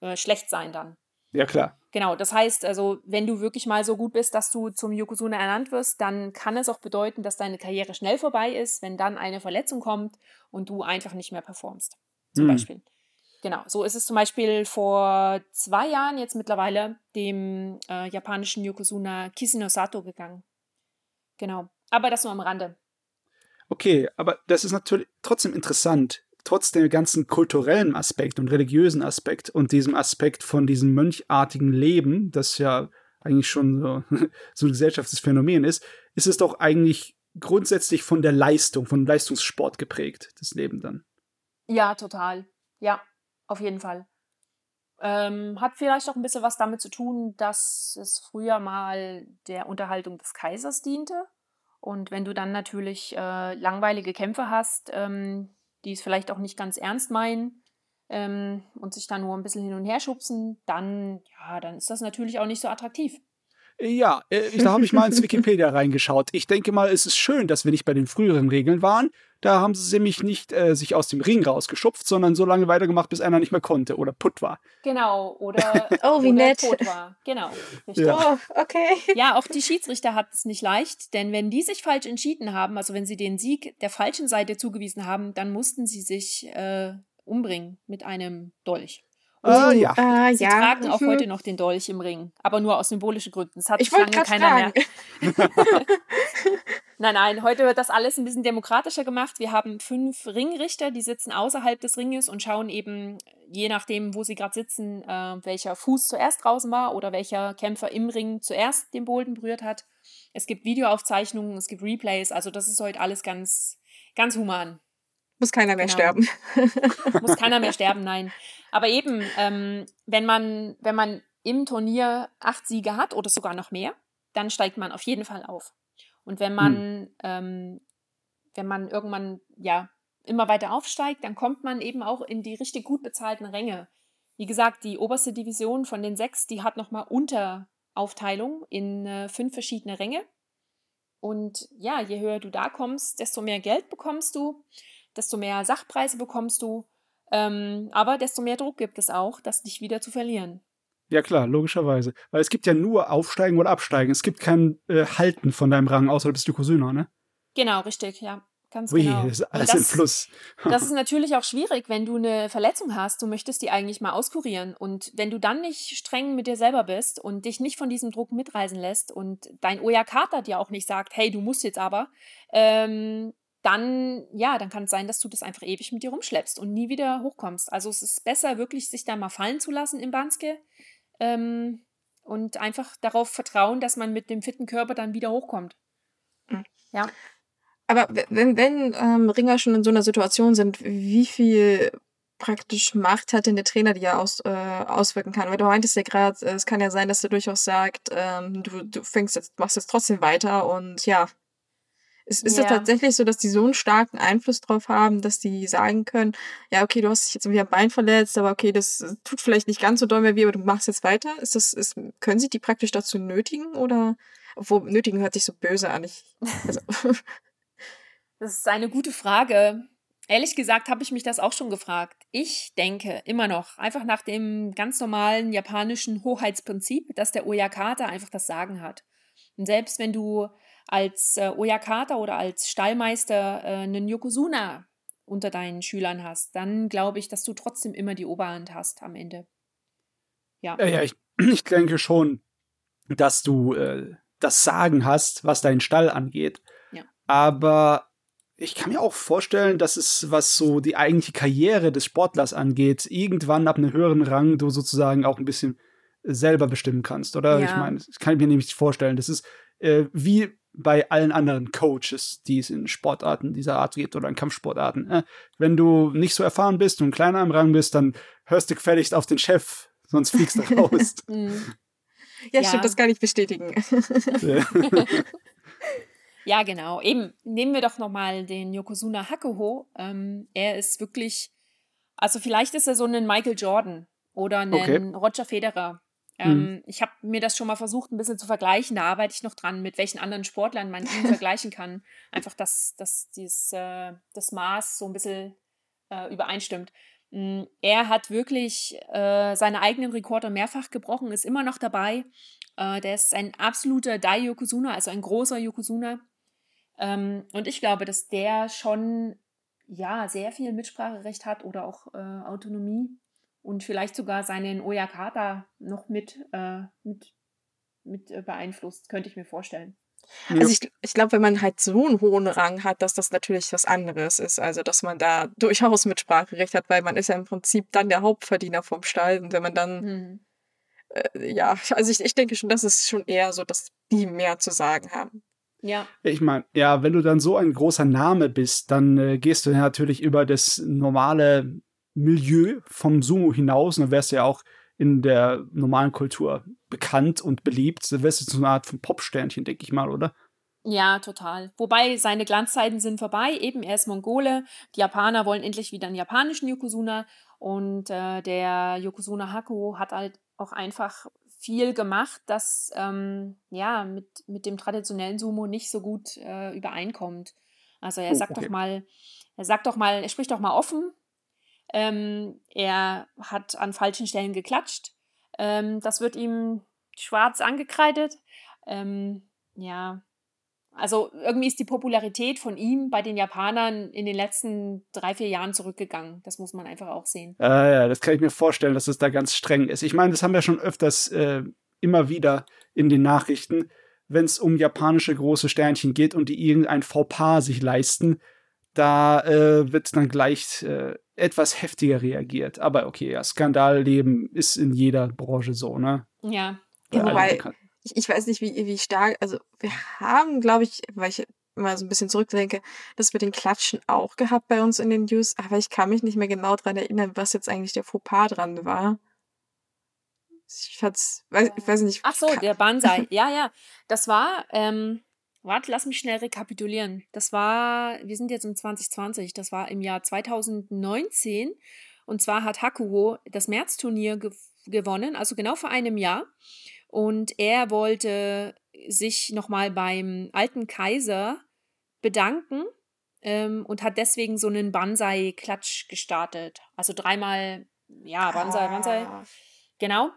äh, schlecht sein dann. Ja, klar. Genau, das heißt also, wenn du wirklich mal so gut bist, dass du zum Yokozuna ernannt wirst, dann kann es auch bedeuten, dass deine Karriere schnell vorbei ist, wenn dann eine Verletzung kommt und du einfach nicht mehr performst. Zum hm. Beispiel. Genau, so ist es zum Beispiel vor zwei Jahren jetzt mittlerweile dem äh, japanischen Yokozuna Kisino Sato gegangen. Genau, aber das nur am Rande. Okay, aber das ist natürlich trotzdem interessant trotz dem ganzen kulturellen Aspekt und religiösen Aspekt und diesem Aspekt von diesem mönchartigen Leben, das ja eigentlich schon so, so ein gesellschaftsphänomen ist, ist es doch eigentlich grundsätzlich von der Leistung, von Leistungssport geprägt, das Leben dann. Ja, total. Ja, auf jeden Fall. Ähm, hat vielleicht auch ein bisschen was damit zu tun, dass es früher mal der Unterhaltung des Kaisers diente. Und wenn du dann natürlich äh, langweilige Kämpfe hast, ähm, die es vielleicht auch nicht ganz ernst meinen ähm, und sich dann nur ein bisschen hin und her schubsen, dann, ja, dann ist das natürlich auch nicht so attraktiv. Ja, äh, da habe ich mal ins Wikipedia reingeschaut. Ich denke mal, es ist schön, dass wir nicht bei den früheren Regeln waren. Da haben sie nämlich nicht äh, sich aus dem Ring rausgeschupft, sondern so lange weitergemacht, bis einer nicht mehr konnte oder putt war. Genau, oder, oh, wie oder nett. tot war. Genau. Ja. Oh, okay. Ja, auch die Schiedsrichter hatten es nicht leicht, denn wenn die sich falsch entschieden haben, also wenn sie den Sieg der falschen Seite zugewiesen haben, dann mussten sie sich äh, umbringen mit einem Dolch. Ah, ja. Sie ja. tragen auch mhm. heute noch den Dolch im Ring, aber nur aus symbolischen Gründen. Das hat ich lange keiner fragen. mehr. nein, nein, heute wird das alles ein bisschen demokratischer gemacht. Wir haben fünf Ringrichter, die sitzen außerhalb des Ringes und schauen eben, je nachdem, wo sie gerade sitzen, äh, welcher Fuß zuerst draußen war oder welcher Kämpfer im Ring zuerst den Boden berührt hat. Es gibt Videoaufzeichnungen, es gibt Replays, also das ist heute alles ganz, ganz human. Muss keiner mehr genau. sterben. Muss keiner mehr sterben, nein. Aber eben, ähm, wenn, man, wenn man im Turnier acht Siege hat oder sogar noch mehr, dann steigt man auf jeden Fall auf. Und wenn man, hm. ähm, wenn man irgendwann ja immer weiter aufsteigt, dann kommt man eben auch in die richtig gut bezahlten Ränge. Wie gesagt, die oberste Division von den sechs, die hat nochmal Unteraufteilung in äh, fünf verschiedene Ränge. Und ja, je höher du da kommst, desto mehr Geld bekommst du desto mehr Sachpreise bekommst du, ähm, aber desto mehr Druck gibt es auch, das dich wieder zu verlieren. Ja klar, logischerweise. Weil es gibt ja nur Aufsteigen oder Absteigen. Es gibt kein äh, Halten von deinem Rang, außer du bist Yokozuna, ne? Genau, richtig, ja. Ganz Ui, genau. Das ist alles das, im Fluss. das ist natürlich auch schwierig, wenn du eine Verletzung hast. Du möchtest die eigentlich mal auskurieren. Und wenn du dann nicht streng mit dir selber bist und dich nicht von diesem Druck mitreisen lässt und dein Oyakata dir auch nicht sagt, hey, du musst jetzt aber, ähm, dann, ja, dann kann es sein, dass du das einfach ewig mit dir rumschleppst und nie wieder hochkommst. Also es ist besser, wirklich sich da mal fallen zu lassen im Banske ähm, und einfach darauf vertrauen, dass man mit dem fitten Körper dann wieder hochkommt. Mhm. Ja. Aber wenn, wenn ähm, Ringer schon in so einer Situation sind, wie viel praktisch Macht hat denn der Trainer, die ja aus, äh, auswirken kann? Weil du meintest ja gerade, äh, es kann ja sein, dass er durchaus sagt, ähm, du, du fängst jetzt, machst jetzt trotzdem weiter und ja, ist, ist ja. das tatsächlich so, dass die so einen starken Einfluss drauf haben, dass die sagen können, ja, okay, du hast dich jetzt irgendwie am Bein verletzt, aber okay, das tut vielleicht nicht ganz so doll mehr weh, aber du machst jetzt weiter? Ist das, ist, können sie die praktisch dazu nötigen oder, obwohl nötigen hört sich so böse an. Ich, also. das ist eine gute Frage. Ehrlich gesagt habe ich mich das auch schon gefragt. Ich denke immer noch, einfach nach dem ganz normalen japanischen Hoheitsprinzip, dass der Oyakata einfach das Sagen hat. Und selbst wenn du als äh, Oyakata oder als Stallmeister äh, einen Yokozuna unter deinen Schülern hast, dann glaube ich, dass du trotzdem immer die Oberhand hast am Ende. Ja. Ja, ja ich, ich denke schon, dass du äh, das Sagen hast, was deinen Stall angeht. Ja. Aber ich kann mir auch vorstellen, dass es, was so die eigentliche Karriere des Sportlers angeht, irgendwann ab einem höheren Rang du sozusagen auch ein bisschen selber bestimmen kannst, oder? Ja. Ich meine, das kann ich mir nämlich vorstellen. Das ist äh, wie bei allen anderen Coaches, die es in Sportarten dieser Art gibt oder in Kampfsportarten. Äh, wenn du nicht so erfahren bist und kleiner im Rang bist, dann hörst du gefälligst auf den Chef, sonst fliegst du raus. Mhm. ja, ja, stimmt, das kann ich bestätigen. ja, genau. Eben, nehmen wir doch nochmal den Yokozuna Hakuho. Ähm, er ist wirklich, also vielleicht ist er so ein Michael Jordan oder ein okay. Roger Federer. Mhm. Ähm, Ich habe mir das schon mal versucht, ein bisschen zu vergleichen. Da arbeite ich noch dran, mit welchen anderen Sportlern man ihn vergleichen kann. Einfach, dass, dass dieses, äh, das Maß so ein bisschen äh, übereinstimmt. Mm, er hat wirklich äh, seine eigenen Rekorde mehrfach gebrochen, ist immer noch dabei. Der ist ein absoluter Dai-Yokozuna, also ein großer Yokozuna. Ähm, und ich glaube, dass der schon ja sehr viel Mitspracherecht hat oder auch Autonomie und vielleicht sogar seinen Oyakata noch mit, äh, mit, mit äh, beeinflusst, könnte ich mir vorstellen. Also ich, ich glaube, wenn man halt so einen hohen Rang hat, dass das natürlich was anderes ist. Also dass man da durchaus Mitspracherecht hat, weil man ist ja im Prinzip dann der Hauptverdiener vom Stall. Und wenn man dann, mhm. äh, ja, also ich, ich denke schon, das ist schon eher so, dass die mehr zu sagen haben. Ja. Ich meine, ja, wenn du dann so ein großer Name bist, dann äh, gehst du natürlich über das normale Milieu vom Sumo hinaus, dann wärst du ja auch in der normalen Kultur bekannt und beliebt. Du wärst jetzt so eine Art von Popsternchen, denke ich mal, oder? Ja, total. Wobei seine Glanzzeiten sind vorbei. Eben, er ist Mongole. Die Japaner wollen endlich wieder einen japanischen Yokozuna. Und äh, der Yokozuna Haku hat halt auch einfach viel gemacht, das ähm, ja mit, mit dem traditionellen Sumo nicht so gut äh, übereinkommt. Also er oh, sagt okay. doch mal, er sagt doch mal, er spricht doch mal offen, ähm, er hat an falschen Stellen geklatscht. Ähm, das wird ihm schwarz angekreidet. Ähm, ja, Also irgendwie ist die Popularität von ihm bei den Japanern in den letzten drei, vier Jahren zurückgegangen. Das muss man einfach auch sehen. Äh, ja, das kann ich mir vorstellen, dass es da ganz streng ist. Ich meine, das haben wir schon öfters äh, immer wieder in den Nachrichten, wenn es um japanische große Sternchen geht und die irgendein Fauxpas sich leisten, da äh, wird dann gleich äh, etwas heftiger reagiert. Aber okay, ja, Skandalleben ist in jeder Branche so, ne? Ja. ja wobei, ich, ich weiß nicht, wie, wie stark, also wir haben, glaube ich, weil ich mal so ein bisschen zurückdenke, das mit den Klatschen auch gehabt bei uns in den News, aber ich kann mich nicht mehr genau daran erinnern, was jetzt eigentlich der Fauxpas dran war. Ich weiß, ich weiß nicht. Ach so, der Banzai. ja, ja. Das war, ähm, warte, lass mich schnell rekapitulieren. Das war, wir sind jetzt im 2020, das war im Jahr 2019. Und zwar hat Hakuho das Märzturnier ge gewonnen, also genau vor einem Jahr. Und er wollte sich nochmal beim alten Kaiser bedanken ähm, und hat deswegen so einen Banzai-Klatsch gestartet. Also dreimal, ja, Banzai, Banzai. Ah. Genau.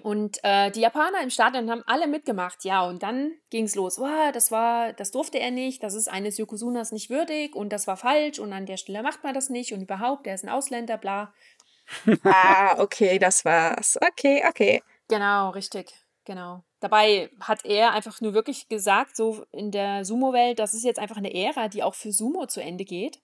Und äh, die Japaner im Stadion haben alle mitgemacht, ja, und dann ging es los. Oh, das war, das durfte er nicht, das ist eines Yokozunas nicht würdig und das war falsch und an der Stelle macht man das nicht und überhaupt, er ist ein Ausländer, bla. ah, okay, das war's. Okay, okay. Genau, richtig, genau. Dabei hat er einfach nur wirklich gesagt, so in der Sumo-Welt, das ist jetzt einfach eine Ära, die auch für Sumo zu Ende geht.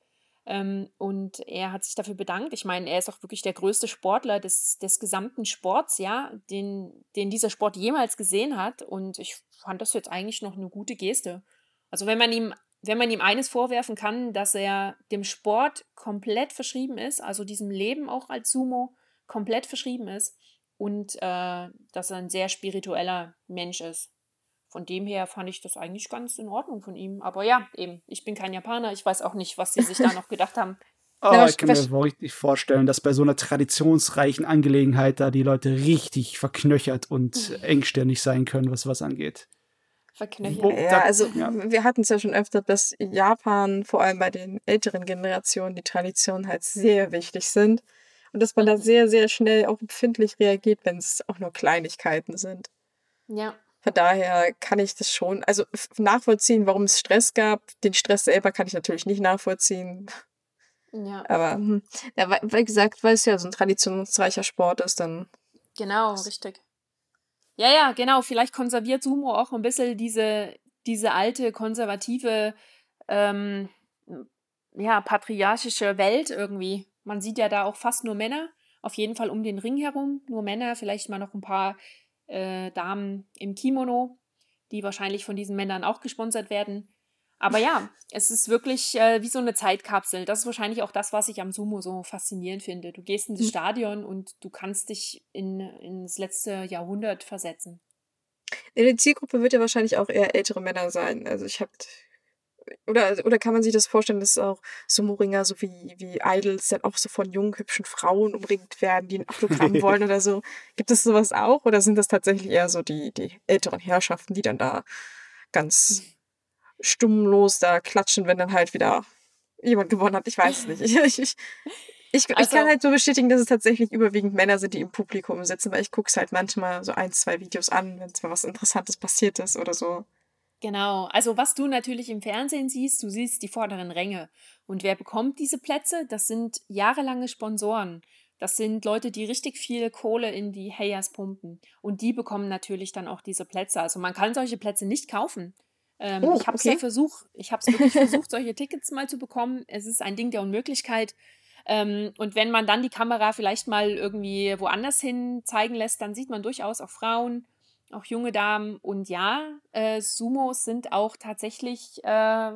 Ähm, und er hat sich dafür bedankt. Ich meine, er ist auch wirklich der größte Sportler des, des gesamten Sports, ja, den, den dieser Sport jemals gesehen hat. Und ich fand das jetzt eigentlich noch eine gute Geste. Also wenn man ihm, wenn man ihm eines vorwerfen kann, dass er dem Sport komplett verschrieben ist, also diesem Leben auch als Sumo komplett verschrieben ist und äh, dass er ein sehr spiritueller Mensch ist von dem her fand ich das eigentlich ganz in Ordnung von ihm. Aber ja, eben, ich bin kein Japaner, ich weiß auch nicht, was sie sich da noch gedacht haben. Oh, ich kann mir richtig vorstellen, dass bei so einer traditionsreichen Angelegenheit da die Leute richtig verknöchert und mhm. engstirnig sein können, was was angeht. Verknöchert. Ja, also ja. wir hatten es ja schon öfter, dass Japan vor allem bei den älteren Generationen die Traditionen halt sehr wichtig sind und dass man da sehr, sehr schnell auch empfindlich reagiert, wenn es auch nur Kleinigkeiten sind. Ja. Von daher kann ich das schon, also nachvollziehen, warum es Stress gab. Den Stress selber kann ich natürlich nicht nachvollziehen. Ja. Aber hm, ja, wie gesagt, weil es ja so ein traditionsreicher Sport ist, dann. Genau, richtig. Ja, ja, genau. Vielleicht konserviert Sumo auch ein bisschen diese, diese alte, konservative, ähm, ja, patriarchische Welt irgendwie. Man sieht ja da auch fast nur Männer, auf jeden Fall um den Ring herum, nur Männer, vielleicht mal noch ein paar äh, Damen im Kimono, die wahrscheinlich von diesen Männern auch gesponsert werden. Aber ja, es ist wirklich äh, wie so eine Zeitkapsel. Das ist wahrscheinlich auch das, was ich am Sumo so faszinierend finde. Du gehst in das mhm. Stadion und du kannst dich in, ins letzte Jahrhundert versetzen. In der Zielgruppe wird ja wahrscheinlich auch eher ältere Männer sein. Also ich habe oder, oder kann man sich das vorstellen, dass auch Sumo-Ringer, so wie, wie Idols, dann auch so von jungen, hübschen Frauen umringt werden, die ein Autogramm wollen oder so? Gibt es sowas auch? Oder sind das tatsächlich eher so die, die älteren Herrschaften, die dann da ganz stummlos da klatschen, wenn dann halt wieder jemand gewonnen hat? Ich weiß es nicht. Ich, ich, ich, ich, also, kann halt so bestätigen, dass es tatsächlich überwiegend Männer sind, die im Publikum sitzen, weil ich gucke es halt manchmal so ein, zwei Videos an, wenn es mal was Interessantes passiert ist oder so. Genau, also was du natürlich im Fernsehen siehst, du siehst die vorderen Ränge. Und wer bekommt diese Plätze? Das sind jahrelange Sponsoren. Das sind Leute, die richtig viel Kohle in die Hayas pumpen. Und die bekommen natürlich dann auch diese Plätze. Also man kann solche Plätze nicht kaufen. Ähm, oh, ich habe es okay. ja versucht, ich habe es wirklich versucht, solche Tickets mal zu bekommen. Es ist ein Ding der Unmöglichkeit. Ähm, und wenn man dann die Kamera vielleicht mal irgendwie woanders hin zeigen lässt, dann sieht man durchaus auch Frauen auch junge Damen. Und ja, äh, Sumos sind auch tatsächlich äh,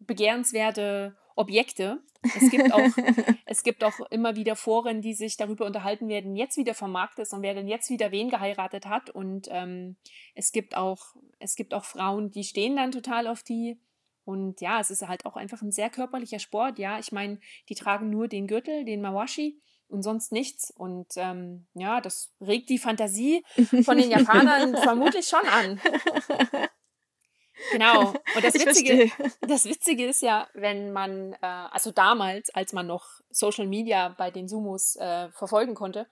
begehrenswerte Objekte. Es gibt, auch, es gibt auch immer wieder Foren, die sich darüber unterhalten werden, jetzt wieder vom Markt ist und wer denn jetzt wieder wen geheiratet hat. Und ähm, es gibt auch, es gibt auch Frauen, die stehen dann total auf die. Und ja, es ist halt auch einfach ein sehr körperlicher Sport. Ja, ich meine, die tragen nur den Gürtel, den Mawashi und sonst nichts. Und ähm, ja, das regt die Fantasie von den Japanern vermutlich schon an. Genau. Und das Witzige, das Witzige ist ja, wenn man, äh, also damals, als man noch Social Media bei den Sumos äh, verfolgen konnte,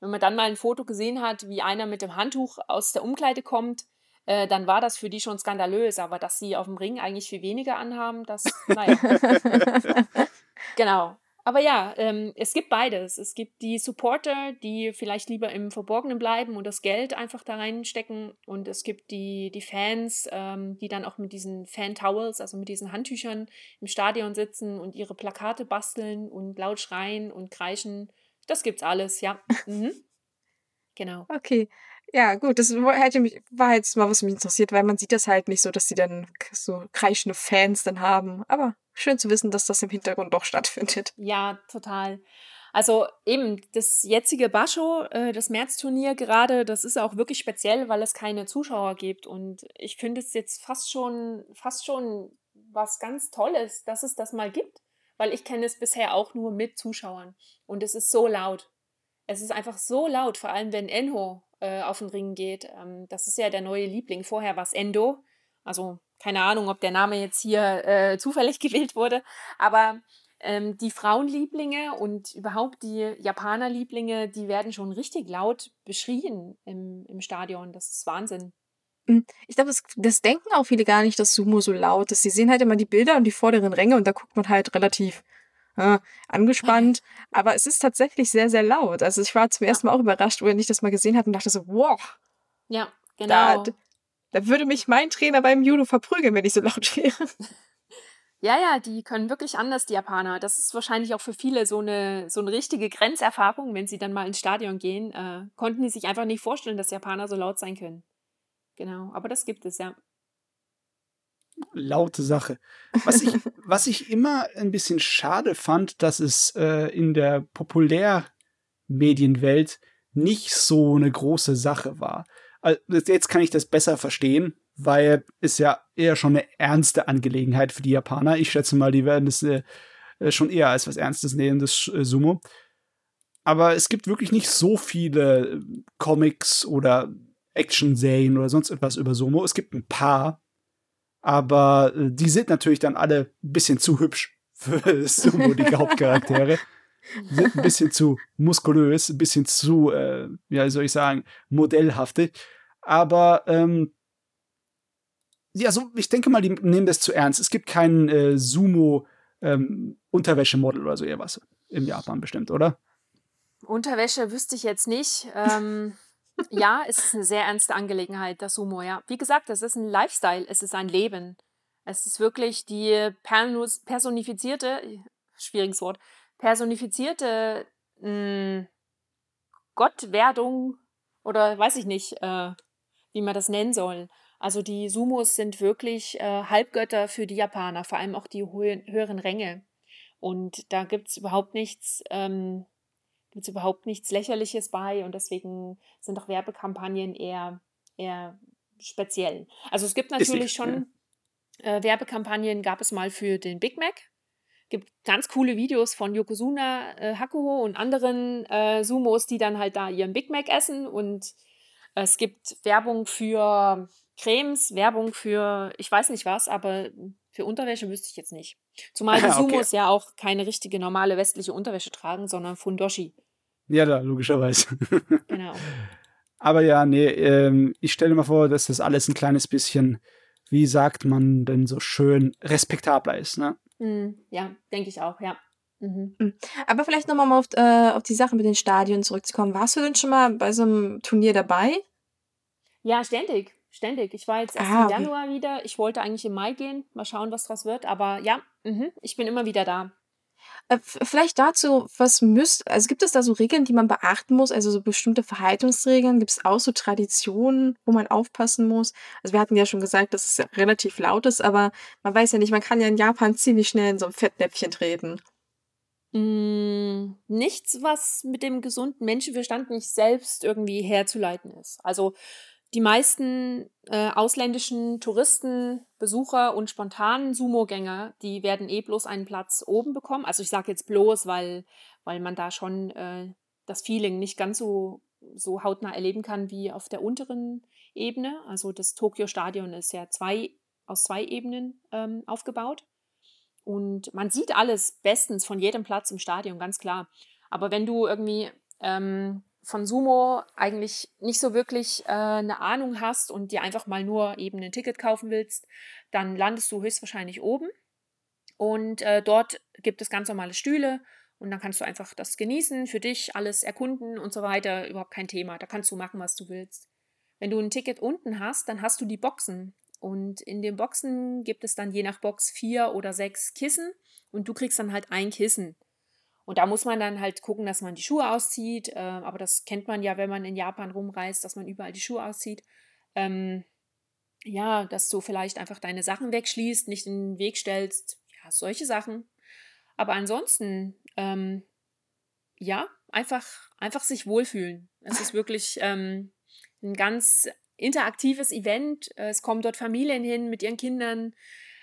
wenn man dann mal ein Foto gesehen hat, wie einer mit dem Handtuch aus der Umkleide kommt, äh, dann war das für die schon skandalös. Aber dass sie auf dem Ring eigentlich viel weniger anhaben, das, naja. genau. Aber ja, ähm, es gibt beides. Es gibt die Supporter, die vielleicht lieber im Verborgenen bleiben und das Geld einfach da reinstecken. Und es gibt die, die Fans, ähm, die dann auch mit diesen Fan-Towels, also mit diesen Handtüchern im Stadion sitzen und ihre Plakate basteln und laut schreien und kreischen. Das gibt's alles, ja. Mhm. Genau. Okay. Ja, gut, das hätte mich, war jetzt mal, was mich interessiert, weil man sieht das halt nicht so, dass sie dann so kreischende Fans dann haben. Aber schön zu wissen, dass das im Hintergrund doch stattfindet. Ja, total. Also eben das jetzige Bascho, äh, das Märzturnier gerade, das ist auch wirklich speziell, weil es keine Zuschauer gibt. Und ich finde es jetzt fast schon, fast schon was ganz Tolles, dass es das mal gibt, weil ich kenne es bisher auch nur mit Zuschauern. Und es ist so laut. Es ist einfach so laut, vor allem wenn Enho äh, auf den Ring geht. Ähm, das ist ja der neue Liebling. Vorher war es Endo. Also keine Ahnung, ob der Name jetzt hier äh, zufällig gewählt wurde. Aber ähm, die Frauenlieblinge und überhaupt die Japanerlieblinge, die werden schon richtig laut beschrien im, im Stadion. Das ist Wahnsinn. Hm, ich glaube, das, das denken auch viele gar nicht, dass Sumo so laut ist. Sie sehen halt immer die Bilder und die vorderen Ränge und da guckt man halt relativ äh, angespannt. Aber es ist tatsächlich sehr, sehr laut. Also ich war zum ersten Mal auch überrascht, wo ich das mal gesehen habe und dachte so, wow. Ja, genau. Da, da würde mich mein Trainer beim Judo verprügeln, wenn ich so laut wäre. Ja, ja, die können wirklich anders, die Japaner. Das ist wahrscheinlich auch für viele so eine, so eine richtige Grenzerfahrung, wenn sie dann mal ins Stadion gehen. Äh, konnten die sich einfach nicht vorstellen, dass Japaner so laut sein können. Genau, aber das gibt es, ja. Laute Sache. Was ich, was ich immer ein bisschen schade fand, dass es äh, in der Populärmedienwelt nicht so eine große Sache war. Also jetzt kann ich das besser verstehen, weil es ja eher schon eine ernste Angelegenheit für die Japaner. Ich schätze mal, die werden es äh, äh, schon eher als was Ernstes nehmen, das äh, Sumo. Aber es gibt wirklich nicht so viele äh, Comics oder Action-Serien oder sonst etwas über Sumo. Es gibt ein paar, aber äh, die sind natürlich dann alle ein bisschen zu hübsch für Sumo, die Hauptcharaktere ein bisschen zu muskulös, ein bisschen zu, äh, ja, soll ich sagen, modellhaftig. Aber ähm, ja, so, ich denke mal, die nehmen das zu ernst. Es gibt keinen äh, Sumo-Unterwäschemodel ähm, oder so etwas im Japan bestimmt, oder? Unterwäsche wüsste ich jetzt nicht. Ähm, ja, es ist eine sehr ernste Angelegenheit, das Sumo, ja. Wie gesagt, es ist ein Lifestyle, es ist ein Leben. Es ist wirklich die personifizierte, schwieriges Wort, personifizierte mh, hm, Gottwerdung oder weiß ich nicht, äh, wie man das nennen soll. Also die Sumos sind wirklich äh, Halbgötter für die Japaner, vor allem auch die hö höheren Ränge. Und da gibt's überhaupt nichts, ähm, gibt's überhaupt nichts Lächerliches bei und deswegen sind auch Werbekampagnen eher, eher speziell. Also es gibt natürlich schon äh, Werbekampagnen, gab es mal für den Big Mac, gibt ganz coole Videos von Yokozuna äh, Hakuho und anderen äh, Sumos, die dann halt da ihren Big Mac essen und es gibt Werbung für Cremes, Werbung für ich weiß nicht was, aber für Unterwäsche wüsste ich jetzt nicht. Zumal die Sumos okay. ja auch keine richtige normale westliche Unterwäsche tragen, sondern Fundoshi. Ja, da, logischerweise. genau. Aber ja, nee, ähm, ich stelle mir vor, dass das alles ein kleines bisschen, wie sagt man denn so schön, respektabler ist, ne? Mm, ja, denke ich auch, ja. Mhm. Hm. Aber vielleicht nochmal mal auf, äh, auf die Sache mit den Stadien zurückzukommen. Warst du denn schon mal bei so einem Turnier dabei? Ja, ständig. Ständig. Ich war jetzt erst ah, im Januar okay. wieder. Ich wollte eigentlich im Mai gehen. Mal schauen, was draus wird. Aber ja, mh, ich bin immer wieder da. Äh, vielleicht dazu, was müsst, also gibt es da so Regeln, die man beachten muss, also so bestimmte Verhaltensregeln? Gibt es auch so Traditionen, wo man aufpassen muss? Also wir hatten ja schon gesagt, dass es ja relativ laut ist, aber man weiß ja nicht, man kann ja in Japan ziemlich schnell in so ein Fettnäpfchen treten. Mm, nichts, was mit dem gesunden Menschenverstand nicht selbst irgendwie herzuleiten ist. Also die meisten äh, ausländischen Touristen, Besucher und spontanen Sumo-Gänger, die werden eh bloß einen Platz oben bekommen. Also ich sage jetzt bloß, weil, weil man da schon äh, das Feeling nicht ganz so, so hautnah erleben kann wie auf der unteren Ebene. Also das Tokio-Stadion ist ja zwei, aus zwei Ebenen ähm, aufgebaut. Und man sieht alles bestens von jedem Platz im Stadion, ganz klar. Aber wenn du irgendwie ähm, von Sumo eigentlich nicht so wirklich äh, eine Ahnung hast und dir einfach mal nur eben ein Ticket kaufen willst, dann landest du höchstwahrscheinlich oben. Und äh, dort gibt es ganz normale Stühle und dann kannst du einfach das genießen, für dich alles erkunden und so weiter. Überhaupt kein Thema. Da kannst du machen, was du willst. Wenn du ein Ticket unten hast, dann hast du die Boxen. Und in den Boxen gibt es dann je nach Box vier oder sechs Kissen und du kriegst dann halt ein Kissen. Und da muss man dann halt gucken, dass man die Schuhe auszieht. Äh, aber das kennt man ja, wenn man in Japan rumreist, dass man überall die Schuhe auszieht. Ähm, ja, dass du vielleicht einfach deine Sachen wegschließt, nicht in den Weg stellst. Ja, solche Sachen. Aber ansonsten, ähm, ja, einfach, einfach sich wohlfühlen. Es ist wirklich ähm, ein ganz interaktives Event. Es kommen dort Familien hin mit ihren Kindern.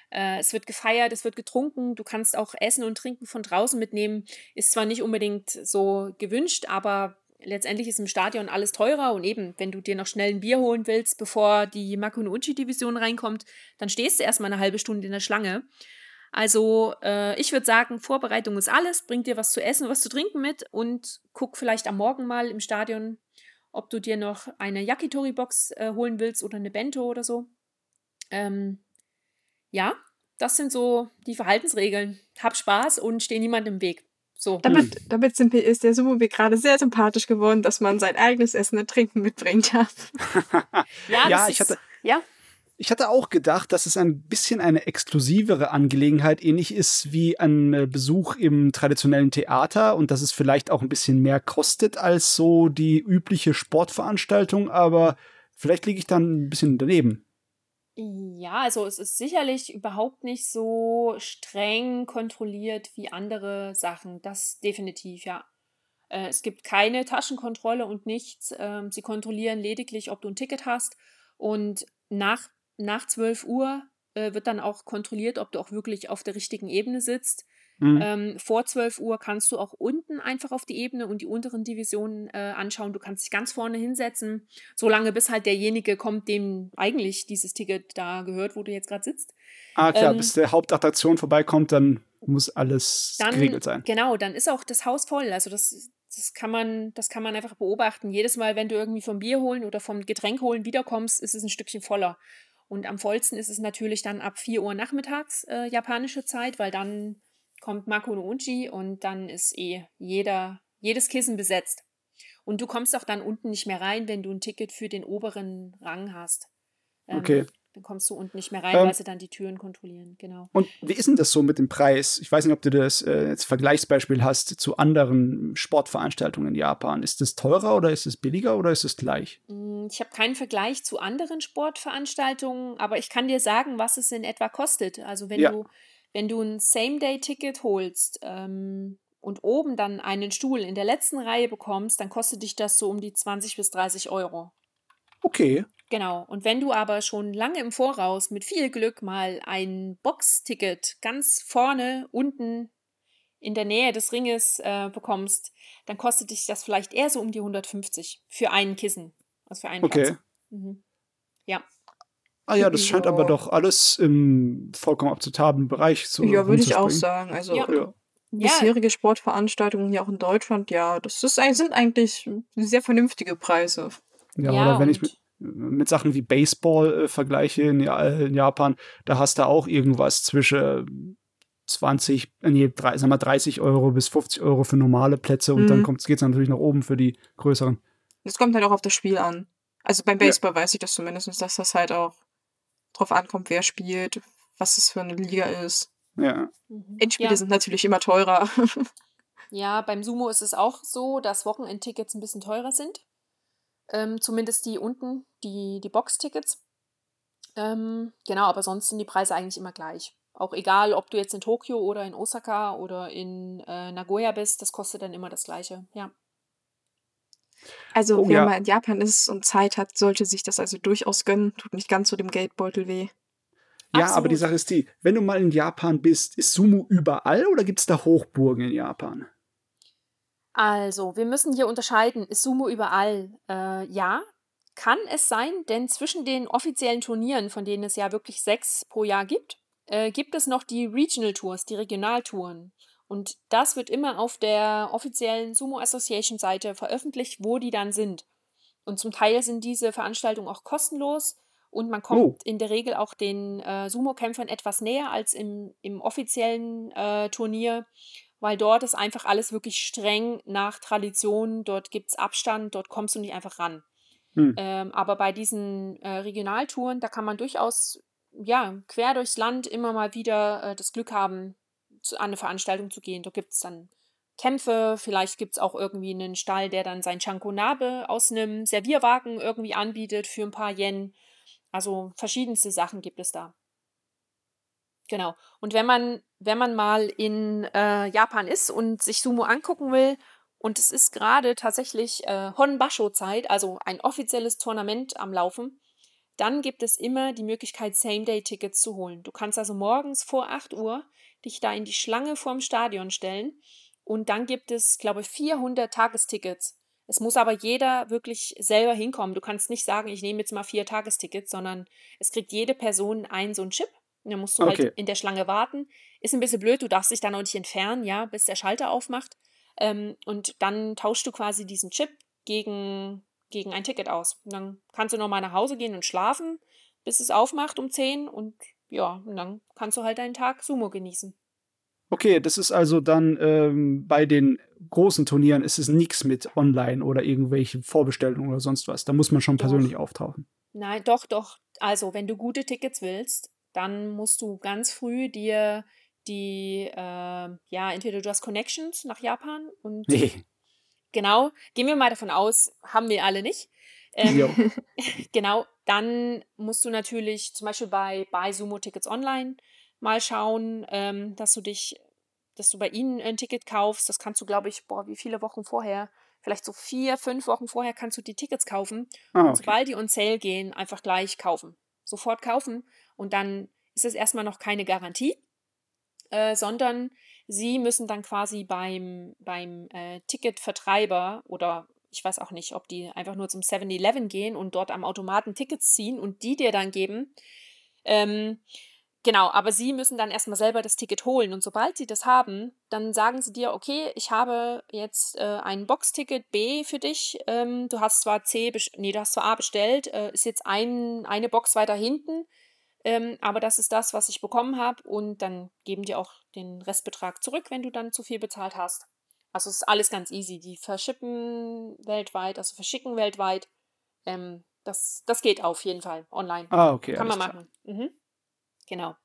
Äh, es wird gefeiert, es wird getrunken. Du kannst auch Essen und Trinken von draußen mitnehmen. Ist zwar nicht unbedingt so gewünscht, aber letztendlich ist im Stadion alles teurer und eben, wenn du dir noch schnell ein Bier holen willst, bevor die Makunouchi-Division reinkommt, dann stehst du erstmal eine halbe Stunde in der Schlange. Also äh, ich würde sagen, Vorbereitung ist alles, bring dir was zu essen, was zu trinken mit und guck vielleicht am Morgen mal im Stadion, ob du dir noch eine Yakitori-Box äh, holen willst oder eine Bento oder so. Ähm, ja, das sind so die Verhaltensregeln. Hab Spaß und steh niemand im Weg. So. Damit, damit sind, ist der Sumo-Weg gerade sehr sympathisch geworden, dass man sein eigenes Essen und Trinken mitbringen darf. ja, ja ich hatte. Ja. Ich hatte auch gedacht, dass es ein bisschen eine exklusivere Angelegenheit ähnlich ist wie ein äh, Besuch im traditionellen Theater und dass es vielleicht auch ein bisschen mehr kostet als so die übliche Sportveranstaltung, aber vielleicht liege ich dann ein bisschen daneben. Ja, also es ist sicherlich überhaupt nicht so streng kontrolliert wie andere Sachen. Das definitiv, ja. Äh, es gibt keine Taschenkontrolle und nichts. Ähm, sie kontrollieren lediglich, ob du ein Ticket hast. Und nach, nach 12 Uhr äh, wird dann auch kontrolliert, ob du auch wirklich auf der richtigen Ebene sitzt. Mhm. Ähm, vor 12 Uhr kannst du auch unten einfach auf die Ebene und die unteren Divisionen äh, anschauen. Du kannst dich ganz vorne hinsetzen, solange bis halt derjenige kommt, dem eigentlich dieses Ticket da gehört, wo du jetzt gerade sitzt. Ah, klar, ähm, bis der Hauptattraktion vorbeikommt, dann muss alles dann, geregelt sein. Genau, dann ist auch das Haus voll. Also das, das kann man, das kann man einfach beobachten. Jedes Mal, wenn du irgendwie vom Bier holen oder vom Getränk holen wiederkommst, ist es ein Stückchen voller. Und am vollsten ist es natürlich dann ab 4 Uhr nachmittags äh, japanische Zeit, weil dann kommt Mako no Uchi und dann ist eh jeder, jedes Kissen besetzt. Und du kommst auch dann unten nicht mehr rein, wenn du ein Ticket für den oberen Rang hast. Ähm, okay. Dann kommst du unten nicht mehr rein, ähm, weil sie dann die Türen kontrollieren, genau. Und wie ist denn das so mit dem Preis? Ich weiß nicht, ob du das äh, als Vergleichsbeispiel hast zu anderen Sportveranstaltungen in Japan. Ist es teurer oder ist es billiger oder ist es gleich? Mm, ich habe keinen Vergleich zu anderen Sportveranstaltungen, aber ich kann dir sagen, was es in etwa kostet. Also wenn ja. du wenn du ein Same-Day-Ticket holst ähm, und oben dann einen Stuhl in der letzten Reihe bekommst, dann kostet dich das so um die 20 bis 30 Euro. Okay. Genau. Und wenn du aber schon lange im Voraus mit viel Glück mal ein Box-Ticket ganz vorne unten in der Nähe des Ringes äh, bekommst, dann kostet dich das vielleicht eher so um die 150 für einen Kissen. Also für einen okay. Platz. Mhm. Ja. Ah ja, das scheint aber doch alles im vollkommen akzeptablen Bereich zu Ja, würde ich auch sagen. Also ja. Ja. bisherige Sportveranstaltungen hier auch in Deutschland, ja, das ist, sind eigentlich sehr vernünftige Preise. Ja, ja oder wenn ich mit, mit Sachen wie Baseball äh, vergleiche in, in, Japan, da hast du auch irgendwas zwischen 20, äh, nee, 3, sag mal 30 Euro bis 50 Euro für normale Plätze und mhm. dann geht es natürlich nach oben für die größeren. Das kommt halt auch auf das Spiel an. Also beim Baseball ja. weiß ich das zumindest, dass das halt auch drauf ankommt, wer spielt, was es für eine Liga ist. Ja. Mhm. Endspiele ja. sind natürlich immer teurer. ja, beim Sumo ist es auch so, dass Wochenendtickets ein bisschen teurer sind. Ähm, zumindest die unten, die, die Box-Tickets. Ähm, genau, aber sonst sind die Preise eigentlich immer gleich. Auch egal, ob du jetzt in Tokio oder in Osaka oder in äh, Nagoya bist, das kostet dann immer das Gleiche, ja. Also, oh, wer ja. mal in Japan ist und Zeit hat, sollte sich das also durchaus gönnen. Tut nicht ganz so dem Geldbeutel weh. Ja, Absolut. aber die Sache ist die, wenn du mal in Japan bist, ist Sumo überall oder gibt es da Hochburgen in Japan? Also, wir müssen hier unterscheiden, ist Sumo überall? Äh, ja, kann es sein, denn zwischen den offiziellen Turnieren, von denen es ja wirklich sechs pro Jahr gibt, äh, gibt es noch die Regional Tours, die Regionaltouren. Und das wird immer auf der offiziellen Sumo Association Seite veröffentlicht, wo die dann sind. Und zum Teil sind diese Veranstaltungen auch kostenlos und man kommt oh. in der Regel auch den äh, Sumo-Kämpfern etwas näher als im, im offiziellen äh, Turnier, weil dort ist einfach alles wirklich streng nach Tradition. Dort gibt es Abstand, dort kommst du nicht einfach ran. Hm. Ähm, aber bei diesen äh, Regionaltouren, da kann man durchaus ja, quer durchs Land immer mal wieder äh, das Glück haben, an eine Veranstaltung zu gehen. Da gibt es dann Kämpfe, vielleicht gibt es auch irgendwie einen Stall, der dann sein Chankonabe aus einem Servierwagen irgendwie anbietet für ein paar Yen. Also verschiedenste Sachen gibt es da. Genau. Und wenn man, wenn man mal in äh, Japan ist und sich Sumo angucken will, und es ist gerade tatsächlich äh, Honbasho-Zeit, also ein offizielles Tournament am Laufen, dann gibt es immer die Möglichkeit, Same-Day-Tickets zu holen. Du kannst also morgens vor 8 Uhr dich da in die Schlange vorm Stadion stellen und dann gibt es, glaube ich, 400 Tagestickets. Es muss aber jeder wirklich selber hinkommen. Du kannst nicht sagen, ich nehme jetzt mal vier Tagestickets, sondern es kriegt jede Person einen so einen Chip. Und dann musst du halt okay. halt in der Schlange warten. Ist ein bisschen blöd, du darfst dich dann auch nicht entfernen, ja, bis der Schalter aufmacht. Ähm, und dann tauschst du quasi diesen Chip gegen, gegen ein Ticket aus. Und dann kannst du nochmal nach Hause gehen und schlafen, bis es aufmacht um 10 und ja, und dann kannst du halt deinen Tag Sumo genießen. Okay, das ist also dann ähm, bei den großen Turnieren ist es nichts mit online oder irgendwelche Vorbestellungen oder sonst was. Da muss man schon doch. persönlich auftauchen. Nein, doch, doch. Also, wenn du gute Tickets willst, dann musst du ganz früh dir die, äh, ja, entweder du hast Connections nach Japan und nee. genau, gehen wir mal davon aus, haben wir alle nicht. Ähm, genau, dann musst du natürlich zum Beispiel bei, bei Sumo Tickets Online mal schauen, ähm, dass du dich, dass du bei ihnen ein Ticket kaufst. Das kannst du, glaube ich, boah, wie viele Wochen vorher? Vielleicht so vier, fünf Wochen vorher kannst du die Tickets kaufen. Ah, okay. Und sobald die on sale gehen, einfach gleich kaufen. Sofort kaufen. Und dann ist es erstmal noch keine Garantie, äh, sondern sie müssen dann quasi beim, beim äh, Ticketvertreiber oder ich weiß auch nicht, ob die einfach nur zum 7-Eleven gehen und dort am Automaten Tickets ziehen und die dir dann geben. Ähm, genau, aber sie müssen dann erstmal selber das Ticket holen und sobald sie das haben, dann sagen sie dir, okay, ich habe jetzt äh, ein Boxticket B für dich. Ähm, du hast zwar C, nee, du hast zwar A bestellt, äh, ist jetzt ein, eine Box weiter hinten. Ähm, aber das ist das, was ich bekommen habe und dann geben die auch den Restbetrag zurück, wenn du dann zu viel bezahlt hast. Also es ist alles ganz easy. Die verschippen weltweit, also verschicken weltweit. Ähm, das, das geht auf jeden Fall online. Ah, okay. Kann man machen. Mhm. Genau.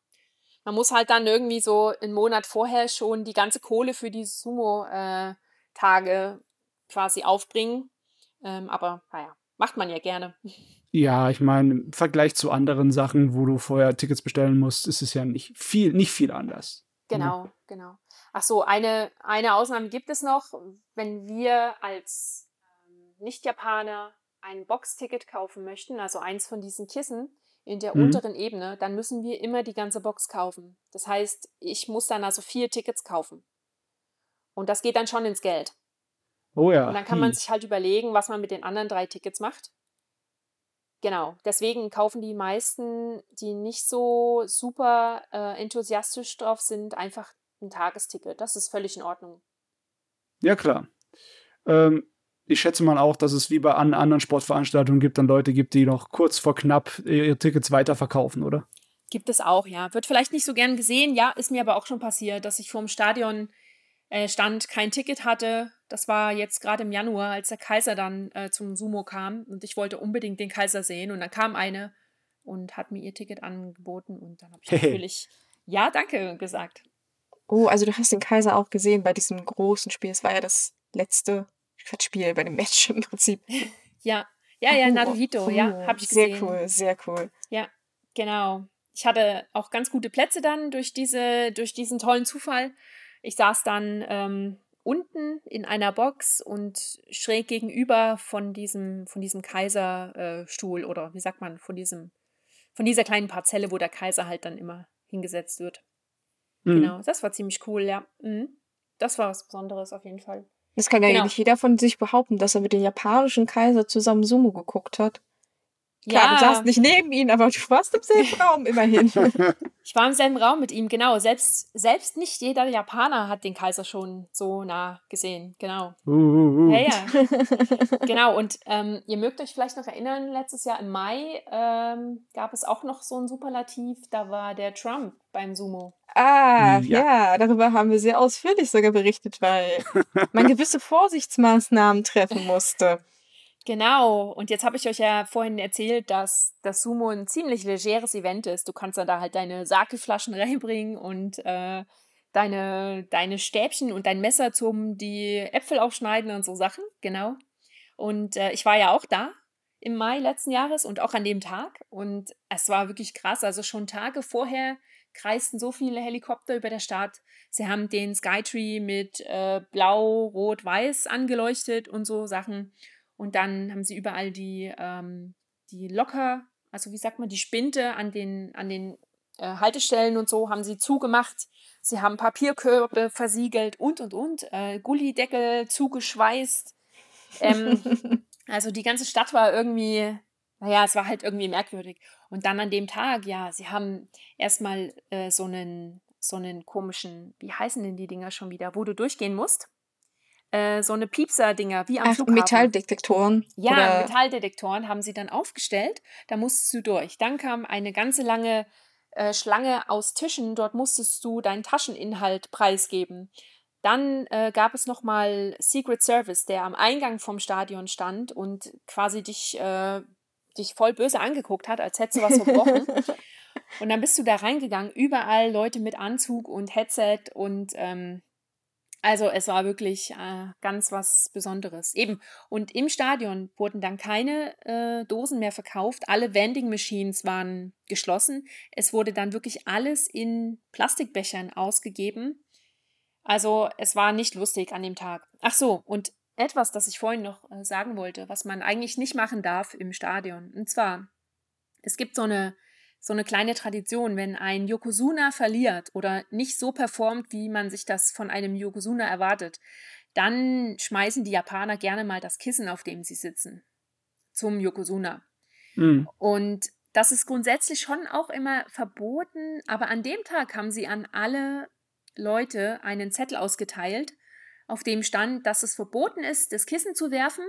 Man muss halt dann irgendwie so einen Monat vorher schon die ganze Kohle für die Sumo-Tage äh, quasi aufbringen. Ähm, aber naja, macht man ja gerne. Ja, ich meine, im Vergleich zu anderen Sachen, wo du vorher Tickets bestellen musst, ist es ja nicht viel, nicht viel anders. Genau, mhm. genau. Ach so, eine, eine Ausnahme gibt es noch, wenn wir als ähm, Nicht-Japaner ein Box-Ticket kaufen möchten, also eins von diesen Kissen in der mhm. unteren Ebene, dann müssen wir immer die ganze Box kaufen. Das heißt, ich muss dann also vier Tickets kaufen. Und das geht dann schon ins Geld. Oh ja. Und dann kann man hm. sich halt überlegen, was man mit den anderen drei Tickets macht. Genau, deswegen kaufen die meisten, die nicht so super äh, enthusiastisch drauf sind, einfach ein Tagesticket. Das ist völlig in Ordnung. Ja, klar. Ähm, ich schätze mal auch, dass es wie bei an anderen Sportveranstaltungen gibt, dann Leute gibt, die noch kurz vor knapp ihre Tickets weiterverkaufen, oder? Gibt es auch, ja. Wird vielleicht nicht so gern gesehen, ja, ist mir aber auch schon passiert, dass ich vorm Stadion äh, stand, kein Ticket hatte. Das war jetzt gerade im Januar, als der Kaiser dann äh, zum Sumo kam und ich wollte unbedingt den Kaiser sehen und dann kam eine und hat mir ihr Ticket angeboten und dann habe ich natürlich ja, danke gesagt. Oh, also du hast den Kaiser auch gesehen bei diesem großen Spiel. Es war ja das letzte Spiel bei dem Match im Prinzip. Ja, ja, ja, oh, Naruhito, oh, ja, habe ich gesehen. Sehr cool, sehr cool. Ja, genau. Ich hatte auch ganz gute Plätze dann durch diese, durch diesen tollen Zufall. Ich saß dann ähm, unten in einer Box und schräg gegenüber von diesem, von diesem Kaiserstuhl äh, oder wie sagt man, von diesem, von dieser kleinen Parzelle, wo der Kaiser halt dann immer hingesetzt wird. Mhm. Genau, das war ziemlich cool, ja. Mhm. Das war was Besonderes auf jeden Fall. Das kann ja genau. nicht jeder von sich behaupten, dass er mit dem japanischen Kaiser zusammen Sumo geguckt hat. Klar, ja. du saßt nicht neben ihm, aber du warst im selben Raum immerhin. Ich war im selben Raum mit ihm, genau. Selbst, selbst nicht jeder Japaner hat den Kaiser schon so nah gesehen, genau. Uh, uh, uh. Ja, ja. genau, und ähm, ihr mögt euch vielleicht noch erinnern, letztes Jahr im Mai ähm, gab es auch noch so ein Superlativ, da war der Trump beim Sumo. Ah, ja. ja. darüber haben wir sehr ausführlich sogar berichtet, weil man gewisse Vorsichtsmaßnahmen treffen musste. Genau, und jetzt habe ich euch ja vorhin erzählt, dass das Sumo ein ziemlich legeres Event ist. Du kannst dann da halt deine Sakeflaschen reinbringen und äh, deine, deine Stäbchen und dein Messer zum die Äpfel aufschneiden und so Sachen, genau. Und äh, ich war ja auch da im Mai letzten Jahres und auch an dem Tag. Und es war wirklich krass. Also schon Tage vorher kreisten so viele Helikopter über der Stadt. Sie haben den Skytree mit äh, Blau, Rot, Weiß angeleuchtet und so Sachen. Und dann haben sie überall die, ähm, die locker, also wie sagt man, die Spinte an den, an den äh, Haltestellen und so haben sie zugemacht. Sie haben Papierkörbe versiegelt und und und, äh, Gullideckel zugeschweißt. Ähm, also die ganze Stadt war irgendwie, naja, es war halt irgendwie merkwürdig. Und dann an dem Tag, ja, sie haben erstmal äh, so einen so einen komischen, wie heißen denn die Dinger schon wieder, wo du durchgehen musst? Äh, so eine Piepser-Dinger, wie am Ach, Flughafen. Metalldetektoren. Ja, oder? Metalldetektoren haben sie dann aufgestellt. Da musstest du durch. Dann kam eine ganze lange äh, Schlange aus Tischen. Dort musstest du deinen Tascheninhalt preisgeben. Dann äh, gab es nochmal Secret Service, der am Eingang vom Stadion stand und quasi dich, äh, dich voll böse angeguckt hat, als hättest du was verbrochen. und dann bist du da reingegangen, überall Leute mit Anzug und Headset und ähm, also es war wirklich äh, ganz was Besonderes. Eben. Und im Stadion wurden dann keine äh, Dosen mehr verkauft. Alle Vending Machines waren geschlossen. Es wurde dann wirklich alles in Plastikbechern ausgegeben. Also es war nicht lustig an dem Tag. Ach so, und etwas, das ich vorhin noch äh, sagen wollte, was man eigentlich nicht machen darf im Stadion. Und zwar, es gibt so eine so eine kleine Tradition, wenn ein Yokozuna verliert oder nicht so performt, wie man sich das von einem Yokozuna erwartet, dann schmeißen die Japaner gerne mal das Kissen, auf dem sie sitzen, zum Yokozuna. Mhm. Und das ist grundsätzlich schon auch immer verboten, aber an dem Tag haben sie an alle Leute einen Zettel ausgeteilt, auf dem stand, dass es verboten ist, das Kissen zu werfen,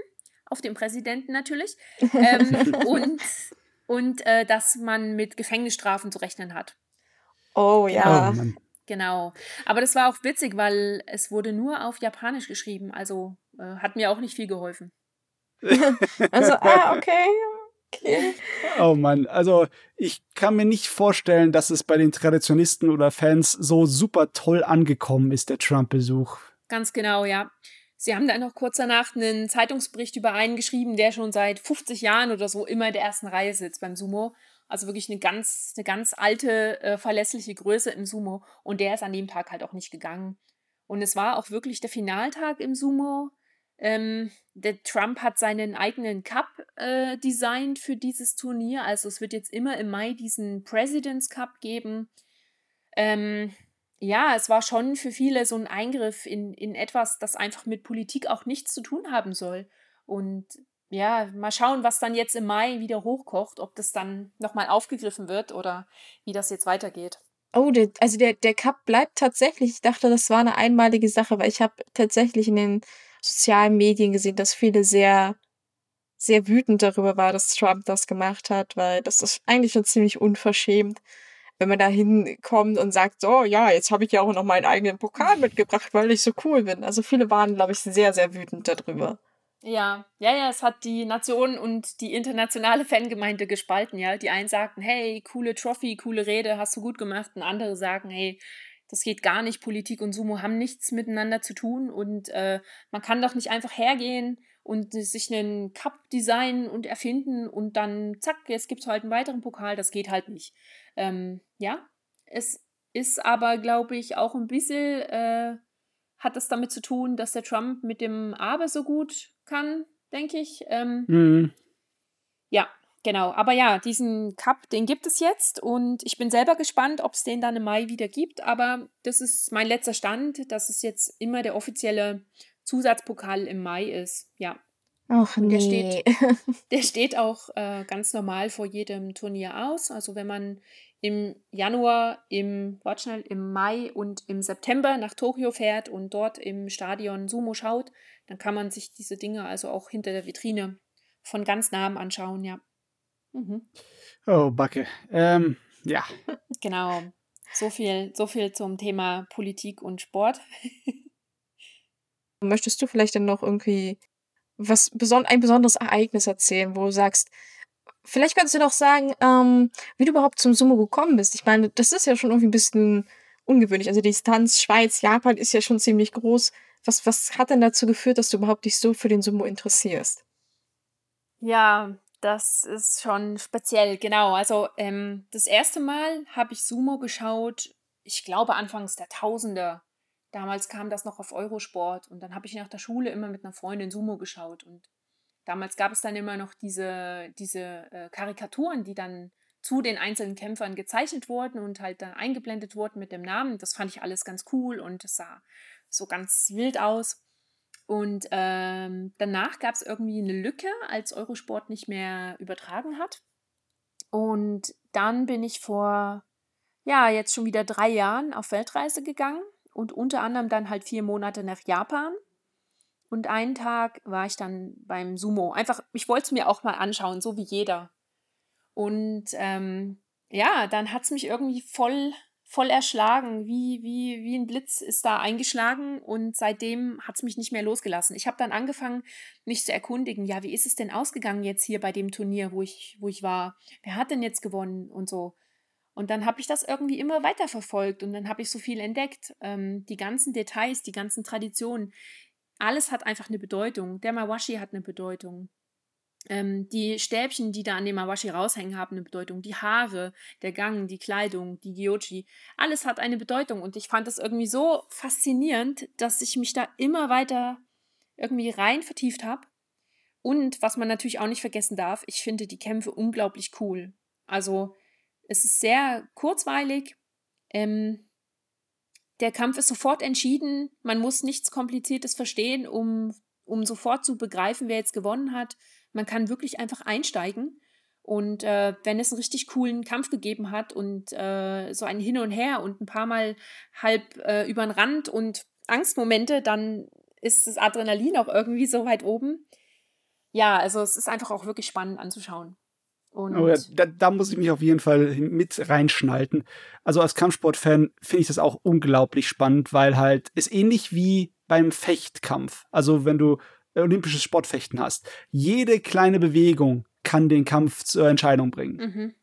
auf den Präsidenten natürlich, ähm, und und äh, dass man mit Gefängnisstrafen zu rechnen hat. Oh ja. Oh, genau. Aber das war auch witzig, weil es wurde nur auf Japanisch geschrieben. Also äh, hat mir auch nicht viel geholfen. also, ah, okay. Okay. Oh Mann, also ich kann mir nicht vorstellen, dass es bei den Traditionisten oder Fans so super toll angekommen ist, der Trump-Besuch. Ganz genau, ja. Sie haben dann noch kurz danach einen Zeitungsbericht über einen geschrieben, der schon seit 50 Jahren oder so immer in der ersten Reihe sitzt beim Sumo. Also wirklich eine ganz, eine ganz alte, äh, verlässliche Größe im Sumo. Und der ist an dem Tag halt auch nicht gegangen. Und es war auch wirklich der Finaltag im Sumo. Ähm, der Trump hat seinen eigenen Cup äh, designt für dieses Turnier. Also es wird jetzt immer im Mai diesen President's Cup geben. Ähm, ja, es war schon für viele so ein Eingriff in, in etwas, das einfach mit Politik auch nichts zu tun haben soll. Und ja, mal schauen, was dann jetzt im Mai wieder hochkocht, ob das dann nochmal aufgegriffen wird oder wie das jetzt weitergeht. Oh, der, also der, der Cup bleibt tatsächlich. Ich dachte, das war eine einmalige Sache, weil ich habe tatsächlich in den sozialen Medien gesehen, dass viele sehr, sehr wütend darüber waren, dass Trump das gemacht hat, weil das ist eigentlich schon ziemlich unverschämt wenn man da hinkommt und sagt, so, ja, jetzt habe ich ja auch noch meinen eigenen Pokal mitgebracht, weil ich so cool bin. Also viele waren, glaube ich, sehr, sehr wütend darüber. Ja, ja, ja, es hat die Nation und die internationale Fangemeinde gespalten, ja. Die einen sagten, hey, coole Trophy, coole Rede, hast du gut gemacht. Und andere sagen, hey, das geht gar nicht, Politik und Sumo haben nichts miteinander zu tun und äh, man kann doch nicht einfach hergehen und sich einen Cup designen und erfinden und dann zack, jetzt gibt es halt einen weiteren Pokal, das geht halt nicht. Ähm, ja, es ist aber, glaube ich, auch ein bisschen, äh, hat das damit zu tun, dass der Trump mit dem Aber so gut kann, denke ich. Ähm, mhm. Ja, genau. Aber ja, diesen Cup, den gibt es jetzt und ich bin selber gespannt, ob es den dann im Mai wieder gibt. Aber das ist mein letzter Stand, dass es jetzt immer der offizielle Zusatzpokal im Mai ist. Ja. Ach Und der nee. steht, der steht auch äh, ganz normal vor jedem Turnier aus. Also wenn man im Januar, im, warte schnell, im Mai und im September nach Tokio fährt und dort im Stadion Sumo schaut, dann kann man sich diese Dinge also auch hinter der Vitrine von ganz nahem anschauen, ja. Mhm. Oh, Backe. Ähm, ja. Genau. So viel, so viel zum Thema Politik und Sport. Möchtest du vielleicht dann noch irgendwie was beson ein besonderes Ereignis erzählen, wo du sagst vielleicht könntest du noch sagen, ähm, wie du überhaupt zum Sumo gekommen bist. Ich meine, das ist ja schon irgendwie ein bisschen ungewöhnlich. Also die Distanz Schweiz, Japan ist ja schon ziemlich groß. Was was hat denn dazu geführt, dass du überhaupt dich so für den Sumo interessierst? Ja, das ist schon speziell, genau. Also ähm, das erste Mal habe ich Sumo geschaut, ich glaube anfangs der Tausender. Damals kam das noch auf Eurosport und dann habe ich nach der Schule immer mit einer Freundin Sumo geschaut und damals gab es dann immer noch diese, diese äh, Karikaturen, die dann zu den einzelnen Kämpfern gezeichnet wurden und halt dann eingeblendet wurden mit dem Namen. Das fand ich alles ganz cool und es sah so ganz wild aus. Und ähm, danach gab es irgendwie eine Lücke, als Eurosport nicht mehr übertragen hat. Und dann bin ich vor, ja, jetzt schon wieder drei Jahren auf Weltreise gegangen und unter anderem dann halt vier Monate nach Japan. Und einen Tag war ich dann beim Sumo. Einfach, ich wollte es mir auch mal anschauen, so wie jeder. Und ähm, ja, dann hat es mich irgendwie voll voll erschlagen, wie, wie, wie ein Blitz ist da eingeschlagen und seitdem hat es mich nicht mehr losgelassen. Ich habe dann angefangen, mich zu erkundigen, ja, wie ist es denn ausgegangen jetzt hier bei dem Turnier, wo ich, wo ich war? Wer hat denn jetzt gewonnen und so? Und dann habe ich das irgendwie immer weiterverfolgt und dann habe ich so viel entdeckt. Ähm, die ganzen Details, die ganzen Traditionen, alles hat einfach eine Bedeutung. Der Mawashi hat eine Bedeutung. Ähm, die Stäbchen, die da an dem Mawashi raushängen, haben eine Bedeutung. Die Haare, der Gang, die Kleidung, die Gyoji, alles hat eine Bedeutung. Und ich fand das irgendwie so faszinierend, dass ich mich da immer weiter irgendwie rein vertieft habe. Und was man natürlich auch nicht vergessen darf, ich finde die Kämpfe unglaublich cool. Also es ist sehr kurzweilig. Ähm, der Kampf ist sofort entschieden. Man muss nichts Kompliziertes verstehen, um, um sofort zu begreifen, wer jetzt gewonnen hat. Man kann wirklich einfach einsteigen. Und äh, wenn es einen richtig coolen Kampf gegeben hat und äh, so ein Hin und Her und ein paar Mal halb äh, über den Rand und Angstmomente, dann ist das Adrenalin auch irgendwie so weit oben. Ja, also es ist einfach auch wirklich spannend anzuschauen. Und oh ja, da, da, muss ich mich auf jeden Fall mit reinschnalten. Also als Kampfsportfan finde ich das auch unglaublich spannend, weil halt es ähnlich wie beim Fechtkampf. Also wenn du olympisches Sportfechten hast. Jede kleine Bewegung kann den Kampf zur Entscheidung bringen. Mhm.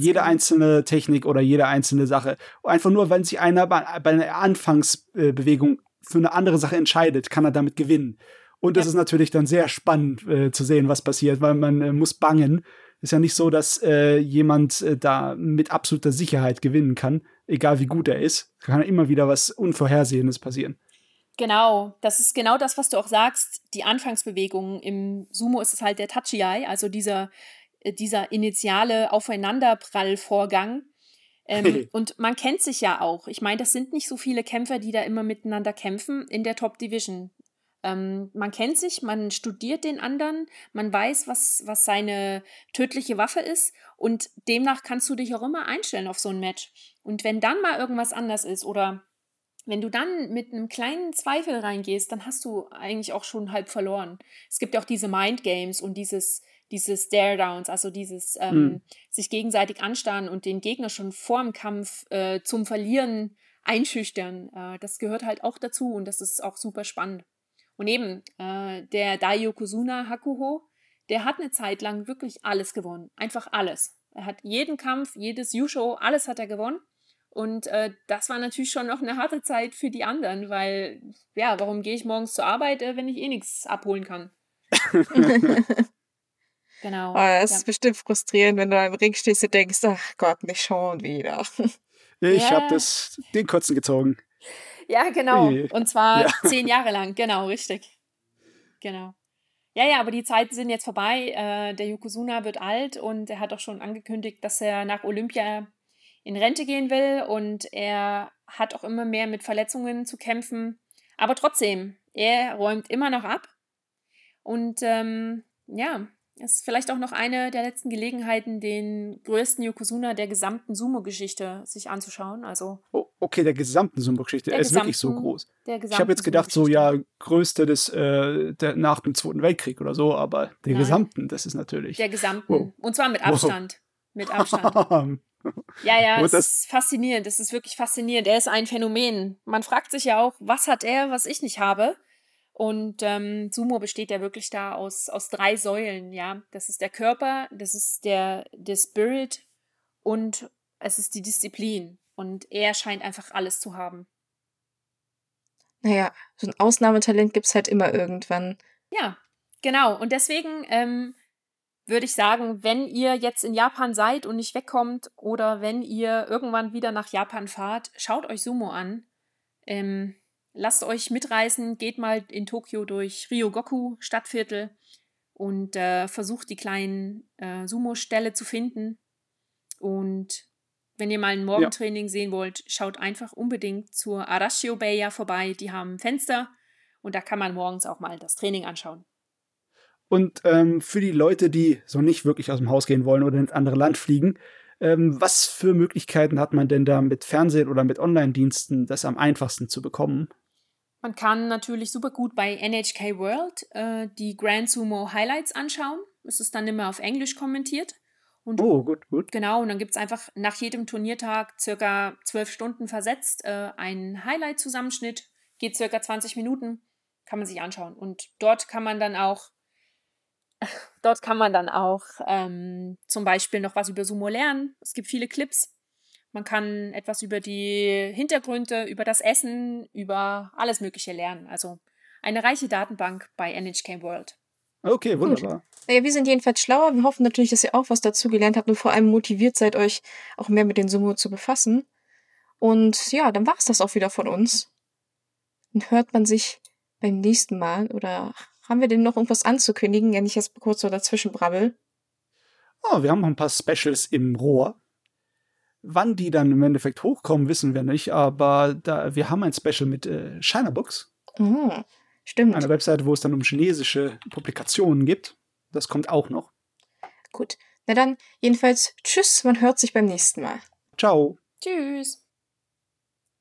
jede genau. einzelne Technik oder jede einzelne Sache. Einfach nur, wenn sich einer bei, bei einer Anfangsbewegung für eine andere Sache entscheidet, kann er damit gewinnen. Und es ja. ist natürlich dann sehr spannend äh, zu sehen, was passiert, weil man äh, muss bangen. Ist ja nicht so, dass äh, jemand äh, da mit absoluter Sicherheit gewinnen kann, egal wie gut er ist. Kann immer wieder was Unvorhersehendes passieren. Genau, das ist genau das, was du auch sagst. Die Anfangsbewegungen im Sumo ist es halt der Tachiai, also dieser, äh, dieser initiale Aufeinanderprallvorgang. Ähm, und man kennt sich ja auch. Ich meine, das sind nicht so viele Kämpfer, die da immer miteinander kämpfen in der Top Division. Ähm, man kennt sich, man studiert den anderen, man weiß, was, was seine tödliche Waffe ist und demnach kannst du dich auch immer einstellen auf so ein Match. Und wenn dann mal irgendwas anders ist oder wenn du dann mit einem kleinen Zweifel reingehst, dann hast du eigentlich auch schon halb verloren. Es gibt ja auch diese Mind Games und dieses, dieses Stare Downs, also dieses ähm, mhm. sich gegenseitig anstarren und den Gegner schon vor dem Kampf äh, zum Verlieren einschüchtern. Äh, das gehört halt auch dazu und das ist auch super spannend. Und eben, äh, der Daiokozuna Hakuho, der hat eine Zeit lang wirklich alles gewonnen. Einfach alles. Er hat jeden Kampf, jedes Yusho, alles hat er gewonnen. Und äh, das war natürlich schon noch eine harte Zeit für die anderen, weil, ja, warum gehe ich morgens zur Arbeit, äh, wenn ich eh nichts abholen kann? genau. Oh, es ja. ist bestimmt frustrierend, wenn du im Ring stehst und denkst, ach Gott, nicht schon wieder. Ich ja. habe das den kurzen gezogen. Ja, genau. Und zwar ja. zehn Jahre lang, genau, richtig. Genau. Ja, ja, aber die Zeiten sind jetzt vorbei. Äh, der Yokozuna wird alt und er hat auch schon angekündigt, dass er nach Olympia in Rente gehen will und er hat auch immer mehr mit Verletzungen zu kämpfen. Aber trotzdem, er räumt immer noch ab. Und ähm, ja, ist vielleicht auch noch eine der letzten Gelegenheiten, den größten Yokozuna der gesamten Sumo-Geschichte sich anzuschauen. Also oh, okay, der gesamten Sumo-Geschichte. Er ist wirklich so groß. Ich habe jetzt gedacht, so ja, größte des äh, der, nach dem Zweiten Weltkrieg oder so, aber der Nein. gesamten, das ist natürlich. Der gesamten. Wow. Und zwar mit Abstand. Wow. Mit Abstand. ja, ja, es ist faszinierend. Das ist wirklich faszinierend. Er ist ein Phänomen. Man fragt sich ja auch, was hat er, was ich nicht habe? Und ähm, Sumo besteht ja wirklich da aus, aus drei Säulen, ja. Das ist der Körper, das ist der, der Spirit und es ist die Disziplin. Und er scheint einfach alles zu haben. Naja, so ein Ausnahmetalent gibt es halt immer irgendwann. Ja, genau. Und deswegen ähm, würde ich sagen, wenn ihr jetzt in Japan seid und nicht wegkommt oder wenn ihr irgendwann wieder nach Japan fahrt, schaut euch Sumo an. Ähm, lasst euch mitreißen, geht mal in Tokio durch Ryogoku Stadtviertel und äh, versucht die kleinen äh, Sumo-Ställe zu finden. Und wenn ihr mal ein Morgentraining ja. sehen wollt, schaut einfach unbedingt zur Arashio Beya vorbei. Die haben Fenster und da kann man morgens auch mal das Training anschauen. Und ähm, für die Leute, die so nicht wirklich aus dem Haus gehen wollen oder ins andere Land fliegen, ähm, was für Möglichkeiten hat man denn da mit Fernsehen oder mit Online-Diensten, das am einfachsten zu bekommen? Man kann natürlich super gut bei NHK World äh, die Grand Sumo Highlights anschauen. Es ist dann immer auf Englisch kommentiert. Und oh, gut, gut. Genau, und dann gibt es einfach nach jedem Turniertag circa zwölf Stunden versetzt äh, einen Highlight-Zusammenschnitt, geht circa 20 Minuten, kann man sich anschauen. Und dort kann man dann auch, dort kann man dann auch ähm, zum Beispiel noch was über Sumo lernen. Es gibt viele Clips, man kann etwas über die Hintergründe, über das Essen, über alles Mögliche lernen. Also eine reiche Datenbank bei NHK World. Okay, wunderbar. Naja, wir sind jedenfalls schlauer. Wir hoffen natürlich, dass ihr auch was dazu gelernt habt und vor allem motiviert seid, euch auch mehr mit den Sumo zu befassen. Und ja, dann war es das auch wieder von uns. Dann hört man sich beim nächsten Mal oder haben wir denn noch irgendwas anzukündigen, wenn ich jetzt kurz so dazwischen brabbel? Oh, wir haben noch ein paar Specials im Rohr. Wann die dann im Endeffekt hochkommen, wissen wir nicht, aber da, wir haben ein Special mit äh, China Books. Oh, stimmt. Eine Webseite, wo es dann um chinesische Publikationen gibt. Das kommt auch noch. Gut. Na dann, jedenfalls, tschüss, man hört sich beim nächsten Mal. Ciao. Tschüss.